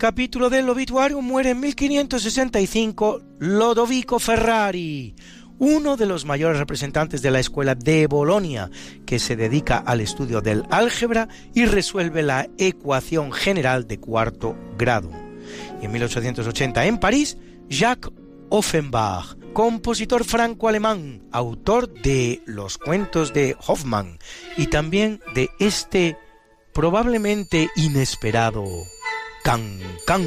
Capítulo del obituario muere en 1565 Lodovico Ferrari, uno de los mayores representantes de la escuela de Bolonia, que se dedica al estudio del álgebra y resuelve la ecuación general de cuarto grado. Y en 1880 en París, Jacques Offenbach, compositor franco-alemán, autor de los cuentos de Hoffmann y también de este probablemente inesperado Cancán.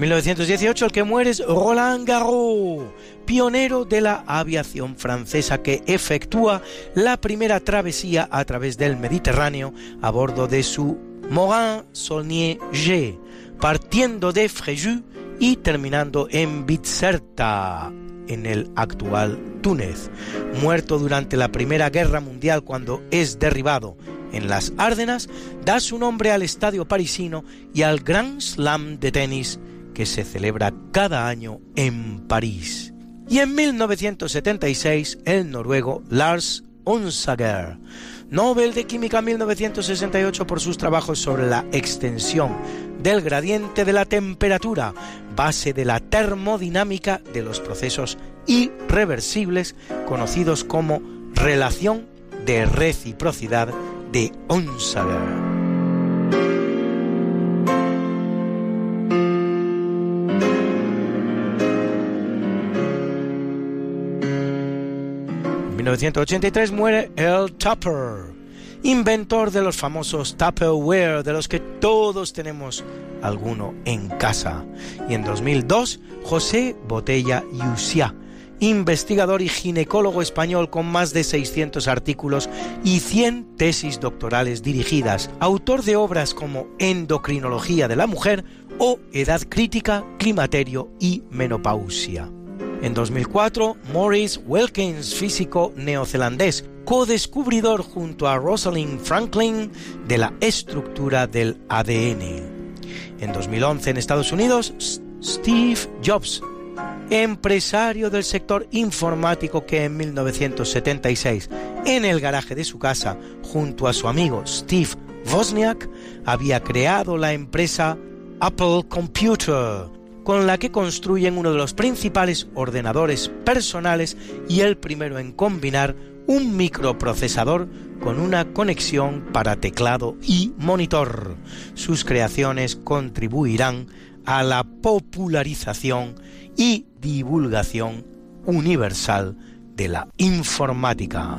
En 1918 el que muere es Roland Garros, pionero de la aviación francesa que efectúa la primera travesía a través del Mediterráneo a bordo de su Morin Saulnier G, partiendo de Fréjus y terminando en Bizerta, en el actual Túnez, muerto durante la Primera Guerra Mundial cuando es derribado en las Árdenas, da su nombre al estadio parisino y al Grand Slam de tenis que se celebra cada año en París. Y en 1976 el noruego Lars Onsager, Nobel de Química 1968 por sus trabajos sobre la extensión del gradiente de la temperatura, base de la termodinámica de los procesos irreversibles conocidos como relación de reciprocidad de Onsager. 1983 muere Earl Tupper, inventor de los famosos Tupperware, de los que todos tenemos alguno en casa. Y en 2002, José Botella Yusia, investigador y ginecólogo español con más de 600 artículos y 100 tesis doctorales dirigidas, autor de obras como Endocrinología de la Mujer o Edad Crítica, Climaterio y Menopausia. En 2004, Maurice Wilkins, físico neozelandés, co-descubridor junto a Rosalind Franklin de la estructura del ADN. En 2011 en Estados Unidos, Steve Jobs, empresario del sector informático que en 1976, en el garaje de su casa, junto a su amigo Steve Wozniak, había creado la empresa Apple Computer, con la que construyen uno de los principales ordenadores personales y el primero en combinar un microprocesador con una conexión para teclado y monitor. Sus creaciones contribuirán a la popularización y divulgación universal de la informática.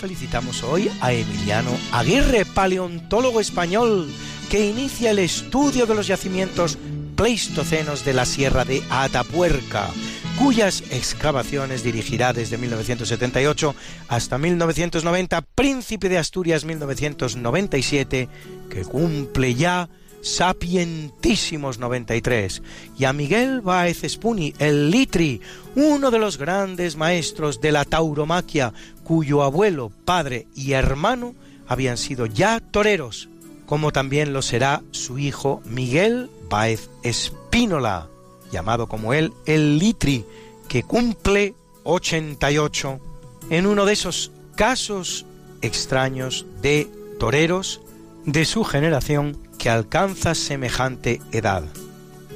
felicitamos hoy a Emiliano Aguirre, paleontólogo español, que inicia el estudio de los yacimientos pleistocenos de la Sierra de Atapuerca, cuyas excavaciones dirigirá desde 1978 hasta 1990, Príncipe de Asturias 1997, que cumple ya sapientísimos 93, y a Miguel Baez Spuni, el Litri, uno de los grandes maestros de la tauromaquia, cuyo abuelo, padre y hermano habían sido ya toreros, como también lo será su hijo Miguel Baez Espínola, llamado como él el Litri, que cumple 88 en uno de esos casos extraños de toreros de su generación que alcanza semejante edad.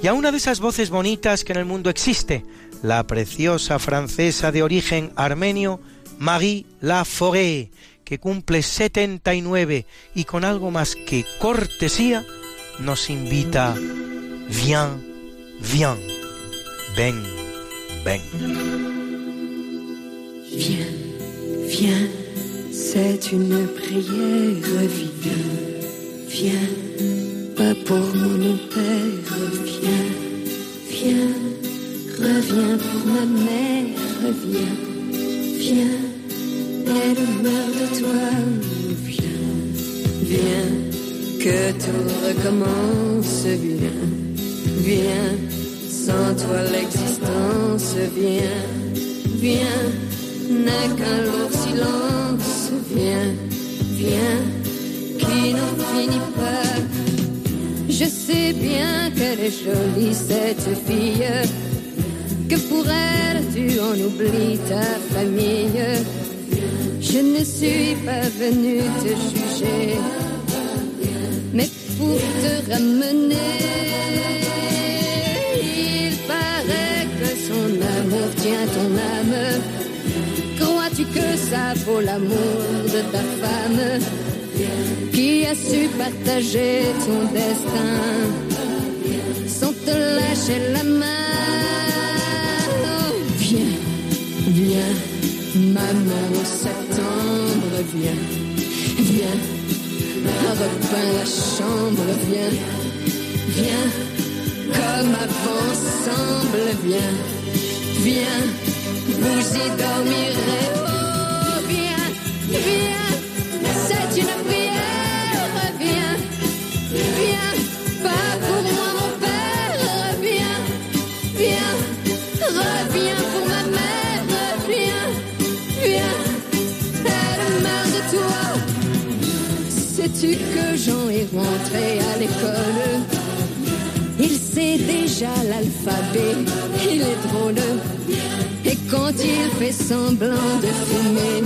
Y a una de esas voces bonitas que en el mundo existe, la preciosa francesa de origen armenio Marie Laforêt, que cumple 79 y con algo más que cortesía nos invita. Viens, viens, ven, ven. Viens, viens, c'est une prière, viens, viens. pas pour mon père, viens, viens, reviens pour ma mère, viens, viens, Elle meurt de toi, viens, viens, que tout recommence, viens, viens, sans toi l'existence, viens, viens, n'est qu'un lourd silence, viens, viens, qui n'en finit pas. Je sais bien qu'elle est jolie, cette fille, que pour elle tu en oublies ta famille. Je ne suis pas venue te juger, mais pour te ramener. Il paraît que son amour tient ton âme. Crois-tu que ça vaut l'amour de ta femme qui a su partager ton destin sans te lâcher la main? Viens, maman, septembre, viens, viens, repeins la chambre, viens, viens, comme avant semble, viens, viens, vous y dormirez, oh, viens, viens, c'est une prière, rentré à l'école Il sait déjà l'alphabet, il est drôle. Et quand il fait semblant de fumer,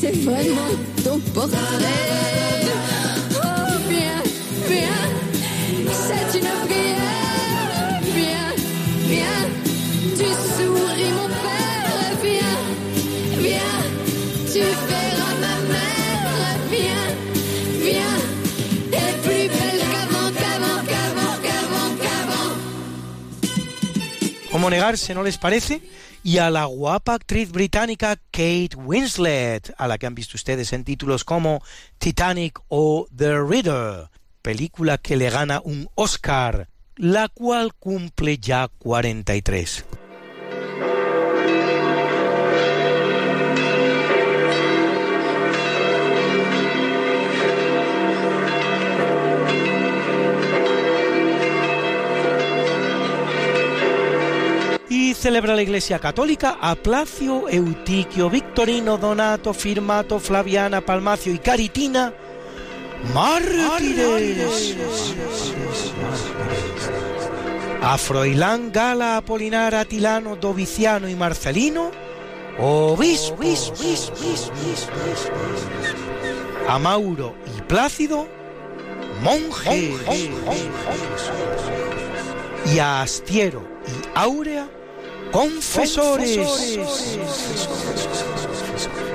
c'est vraiment ton portrait. Oh, viens, viens, c'est une prière. Viens, viens, tu souris mon père. Viens, viens, tu verras ¿Cómo negarse, no les parece? Y a la guapa actriz británica Kate Winslet, a la que han visto ustedes en títulos como Titanic o The Reader, película que le gana un Oscar, la cual cumple ya 43. Celebra la Iglesia Católica a Placio, Eutiquio, Victorino, Donato, Firmato, Flaviana, Palmacio y Caritina, mártires. A Froilán, Gala, Apolinar, Atilano, Doviciano y Marcelino, obispos. A Mauro y Plácido, monjes. Y a Astiero y Áurea, confesores.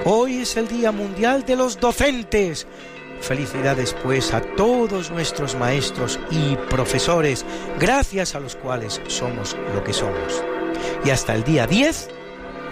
Hoy es el Día Mundial de los Docentes. Felicidades pues a todos nuestros maestros y profesores, gracias a los cuales somos lo que somos. Y hasta el día 10,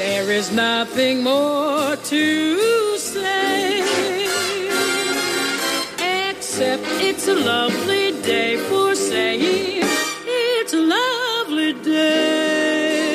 There is nothing more to say, except it's a lovely day for saying it's a lovely day.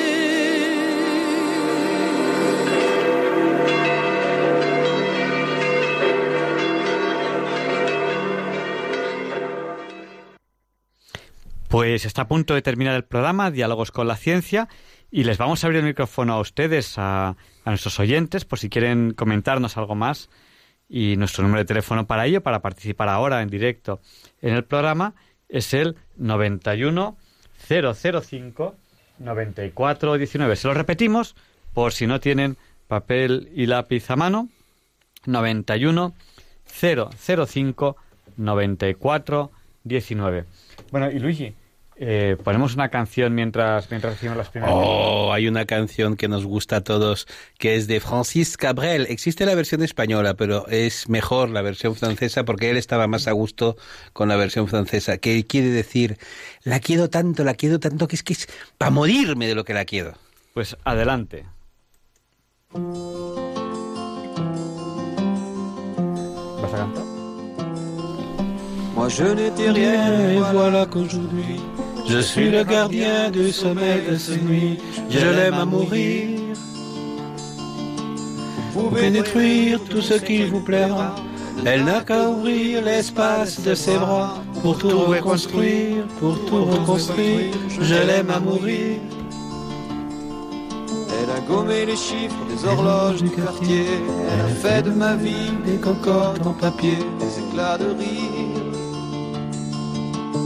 Pues está a punto de terminar el programa Diálogos con la Ciencia y les vamos a abrir el micrófono a ustedes, a, a nuestros oyentes, por si quieren comentarnos algo más. Y nuestro número de teléfono para ello, para participar ahora en directo en el programa, es el 91 005 94 19. Se lo repetimos por si no tienen papel y lápiz a mano. 91 005 94 19. Bueno, y Luigi, Eh, ponemos una canción mientras, mientras recibimos las primeras. Oh, hay una canción que nos gusta a todos, que es de Francis Cabrel. Existe la versión española, pero es mejor la versión francesa porque él estaba más a gusto con la versión francesa. Que quiere decir, la quiero tanto, la quiero tanto, que es que es para morirme de lo que la quiero. Pues adelante. ¿Vas a cantar? Moi je n'étais rien et voilà qu'aujourd'hui je suis le gardien du sommeil de ces nuits. Je l'aime à mourir. Vous pouvez détruire tout ce qui vous plaira. Elle n'a qu'à ouvrir l'espace de ses bras pour tout reconstruire, pour tout reconstruire. Je l'aime à mourir. Elle a gommé les chiffres des horloges du quartier. Elle a fait de ma vie des concordes en papier, des éclats de rire.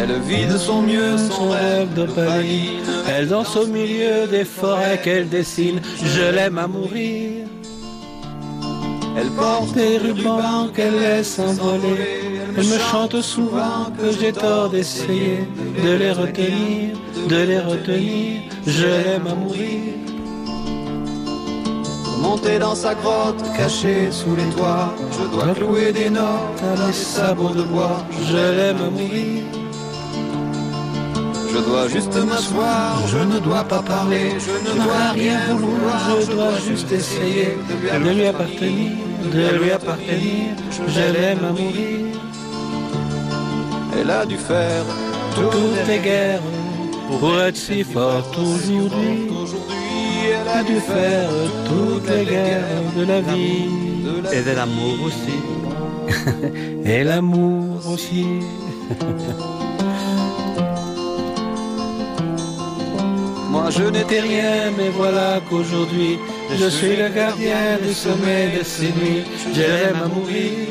Elle vit de son mieux son rêve de paline. Elle danse au milieu des forêts qu'elle dessine. Je l'aime à mourir. Elle porte des rubans qu'elle laisse s'envoler. Elle me chante souvent que j'ai tort d'essayer de les retenir, de les retenir. Je l'aime à mourir. Monter dans sa grotte, cachée sous les toits, je dois clouer des notes à mes sabots de bois. Je l'aime à mourir. Je dois juste m'asseoir, je ne dois pas parler, je ne dois rien vouloir, je dois juste essayer de lui appartenir, de lui appartenir, je l'aime à mourir. Elle a dû faire toutes les guerres pour être si forte aujourd'hui. Elle a dû faire toutes les guerres de la vie. Et de l'amour aussi. et l'amour aussi. Moi je n'étais rien, mais voilà qu'aujourd'hui je suis le gardien du sommet de ces nuits. Je l'aime à mourir.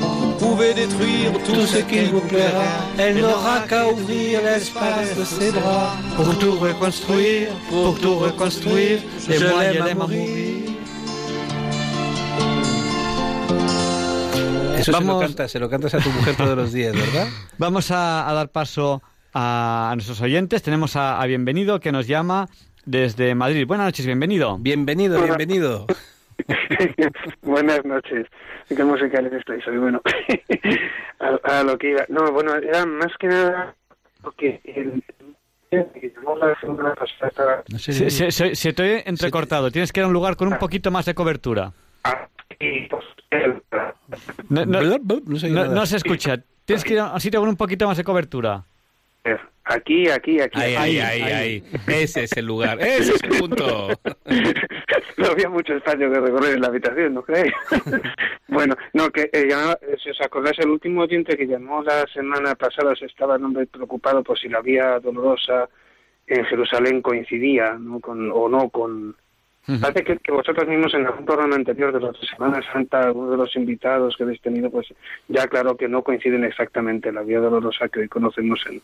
Vous pouvez détruire tout ce qui vous plaira. Elle n'aura qu'à ouvrir l'espace de ses bras pour tout reconstruire, pour tout reconstruire. Et je l'aime à mourir. Eso Vamos... se, lo cantas, se lo cantas a tu mujer todos los días, ¿verdad? Vamos a, a dar paso a, nuestros oyentes. Tenemos a, a, Bienvenido que nos llama desde Madrid. Buenas noches, bienvenido. Bienvenido, bienvenido. Buenas noches. Qué musicales estáis hoy. Bueno, a, a, lo que iba. No, bueno, era más que nada porque el, no sé, se, se, se, se, te he entrecortado. Tienes que ir a un lugar con un poquito más de cobertura. No, no, no, no se escucha. Tienes que ir a un sitio con un poquito más de cobertura. Aquí, aquí, aquí. Ahí, ahí, ahí, ahí. Ese es el lugar, ese es el punto. no había mucho espacio que recorrer en la habitación, ¿no creéis? bueno, no, que eh, llamaba, si os acordáis, el último oyente que llamó la semana pasada se estaba hombre preocupado por si la vía dolorosa en Jerusalén coincidía ¿no? con, o no con, Parece que, que, vosotros mismos en algún programa anterior de la Semana Santa, uno de los invitados que habéis tenido, pues ya claro que no coinciden exactamente la vía dolorosa que hoy conocemos en,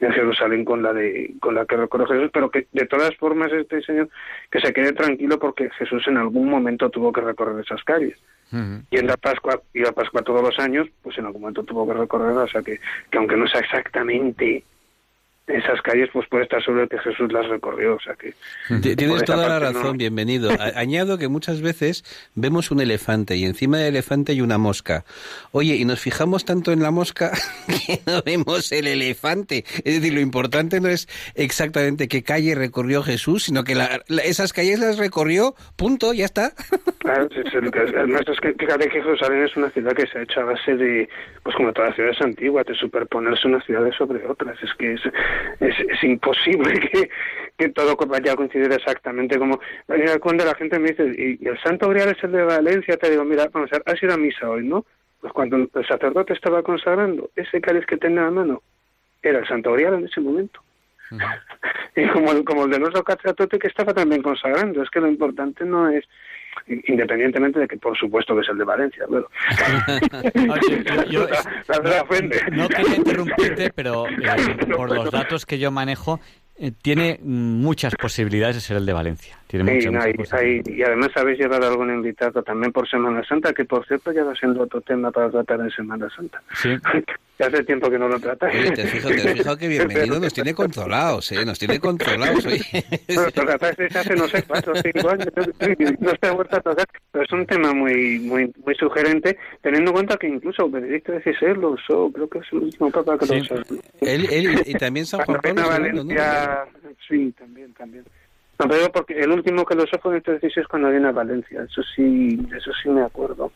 en Jerusalén con la de con la que recorre Jesús, pero que de todas formas este señor que se quede tranquilo porque Jesús en algún momento tuvo que recorrer esas calles. Uh -huh. Y en la Pascua, y la Pascua todos los años, pues en algún momento tuvo que recorrerla, o sea que, que aunque no sea exactamente esas calles pues puede estar sobre el que Jesús las recorrió, o sea que tienes toda la razón, no... bienvenido. Añado que muchas veces vemos un elefante y encima del elefante hay una mosca. Oye, y nos fijamos tanto en la mosca que no vemos el elefante. Es decir, lo importante no es exactamente qué calle recorrió Jesús, sino que la, la, esas calles las recorrió, punto, ya está. Claro, además es que fíjate que Jerusalén es una ciudad que se ha hecho a base de, pues como todas las ciudades antiguas, de superponerse unas ciudades sobre otras. Es que es es, es imposible que, que, todo vaya a coincidir exactamente como cuando la gente me dice y, y el Santo Grial es el de Valencia te digo mira vamos a ver has ido a misa hoy no pues cuando el sacerdote estaba consagrando, ese cáliz que tenía en la mano era el Santo Grial en ese momento. y como el, como el de nuestro sacerdote que estaba también consagrando, es que lo importante no es independientemente de que por supuesto que es el de Valencia pero no, quería interrumpirte pero eh, por los datos que yo manejo eh, tiene muchas posibilidades de ser el de Valencia. Tiene sí, y además habéis llevado algún invitado también por Semana Santa, que por cierto ya va siendo otro tema para tratar en Semana Santa. Sí. hace tiempo que no lo tratáis. te has que bienvenido nos tiene controlados, ¿eh? Nos tiene controlados. Oye. lo tratáis hace, no sé, cuatro o cinco años. No se ha vuelto a tocar, pero es un tema muy muy muy sugerente, teniendo en cuenta que incluso Benedicto XVI lo usó, creo que es el último papa que lo usó. Él, él, y también San Juan Pablo Valencia, Sí, también, también. No, pero porque el último que lo usó fue Benedicto XVI cuando viene a Valencia, eso sí, eso sí me acuerdo.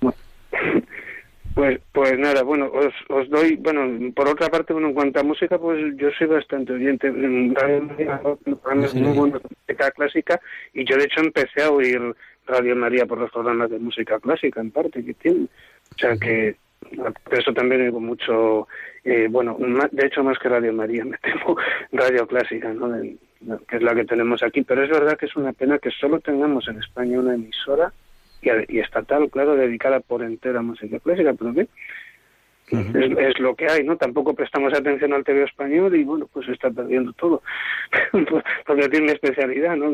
bueno. Pues, pues nada, bueno, os, os doy, bueno, por otra parte, bueno, en cuanto a música, pues yo soy bastante oyente. En Radio María, muy buena música clásica, y yo de hecho empecé a oír Radio María por los programas de música clásica, en parte, que tiene. O sea que, por eso también oigo mucho, eh, bueno, de hecho más que Radio María, me temo Radio Clásica, ¿no? Que es la que tenemos aquí, pero es verdad que es una pena que solo tengamos en España una emisora y, estatal, claro, dedicada por entera a música clásica, pero ¿qué? es, lo que hay, ¿no? Tampoco prestamos atención al TV español y, bueno, pues se está perdiendo todo, porque tiene especialidad, ¿no?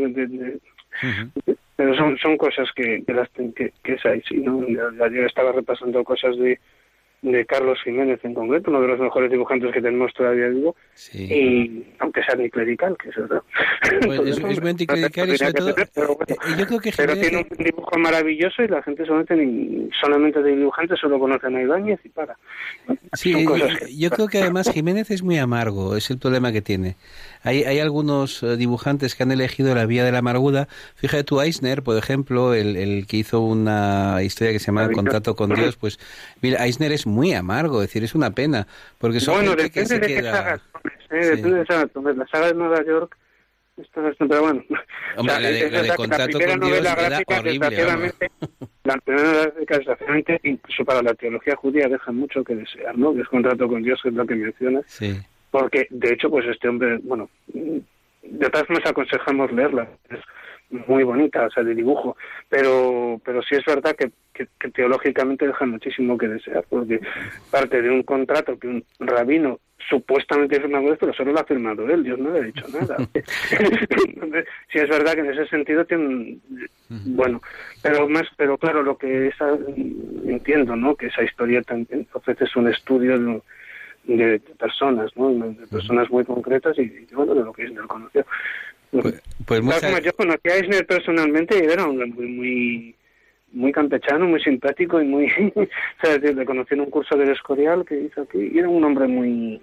Pero son, son cosas que, que, las, que, que es ahí, sí, ¿no? Ayer estaba repasando cosas de, de Carlos Jiménez en concreto, uno de los mejores dibujantes que tenemos todavía vivo, y aunque sea ni clerical, que es verdad. Pues es, es muy anticlerical y sobre todo, pero, eh, yo creo que pero tiene un dibujo maravilloso y la gente solamente, solamente de dibujantes solo conocen a Ibáñez y para. Sí, yo creo que además Jiménez es muy amargo, es el problema que tiene. Hay, hay algunos eh, dibujantes que han elegido la vía de la amargura. Fíjate tú, Eisner, por ejemplo, el, el que hizo una historia que se llama Contrato con Dios, pues mira, Eisner es muy amargo, es decir, es una pena, porque son bueno, gente que se de queda... Qué eh, depende de La saga de Nueva York esto es, pero bueno. Hombre, la de, la de contrato la con Dios era horrible. La primera novela gráfica, desgraciadamente, incluso para la teología judía, deja mucho que desear, ¿no? Que es contrato con Dios, que es lo que menciona. Sí porque de hecho pues este hombre, bueno, de todas formas aconsejamos leerla, es muy bonita, o sea, de dibujo, pero pero sí es verdad que, que, teológicamente deja muchísimo que desear, porque parte de un contrato que un rabino supuestamente firmado esto, pero solo lo ha firmado él, Dios no le ha dicho nada. sí es verdad que en ese sentido tiene bueno, pero más, pero claro, lo que esa, entiendo, ¿no? Que esa historia también ofrece un estudio de, de, personas, ¿no? De personas muy concretas y, bueno, de lo que Eisner conoció. Pues, pues Yo conocí a Eisner personalmente y era un hombre muy, muy, muy campechano, muy simpático y muy... o sea, le conocí en un curso del Escorial que hizo aquí y era un hombre muy...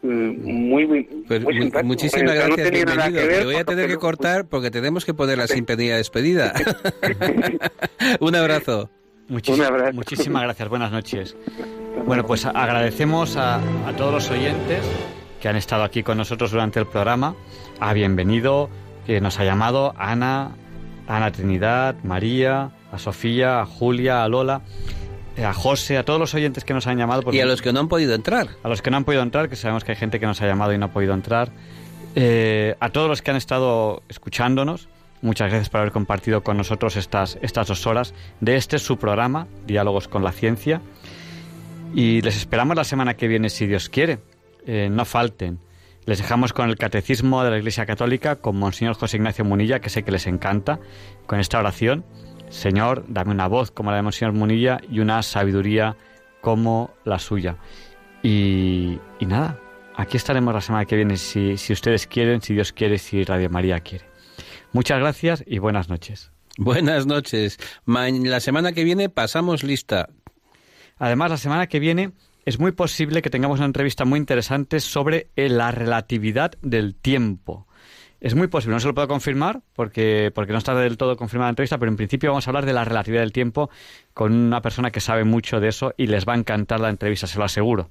Mm, muy, muy, pues simpático. Muchísimas gracias, bienvenido. Te voy a tener que cortar porque tenemos que poner la simpatía despedida. un abrazo. Muchísimas gracias, buenas noches. Bueno, pues agradecemos a, todos los oyentes que han estado aquí con nosotros durante el programa. A Bienvenido, que nos ha llamado, Ana, Ana Trinidad, María, a Sofía, a Julia, a Lola, eh, a José, a todos los oyentes que nos han llamado. Y a los que no han podido entrar. A los que no han podido entrar, que sabemos que hay gente que nos ha llamado y no ha podido entrar. Eh, a todos los que han estado escuchándonos. Muchas gracias por haber compartido con nosotros estas, estas dos horas de este su programa, Diálogos con la Ciencia. Y les esperamos la semana que viene, si Dios quiere. Eh, no falten. Les dejamos con el Catecismo de la Iglesia Católica, con Monseñor José Ignacio Munilla, que sé que les encanta, con esta oración. Señor, dame una voz como la de Monseñor Munilla y una sabiduría como la suya. Y, y nada, aquí estaremos la semana que viene, si, si ustedes quieren, si Dios quiere, si Radio María quiere. Muchas gracias y buenas noches. Buenas noches. La semana que viene pasamos lista. Además, la semana que viene es muy posible que tengamos una entrevista muy interesante sobre eh, la relatividad del tiempo. Es muy posible, no se lo puedo confirmar porque, porque no está del todo confirmada la entrevista, pero en principio vamos a hablar de la relatividad del tiempo con una persona que sabe mucho de eso y les va a encantar la entrevista, se lo aseguro.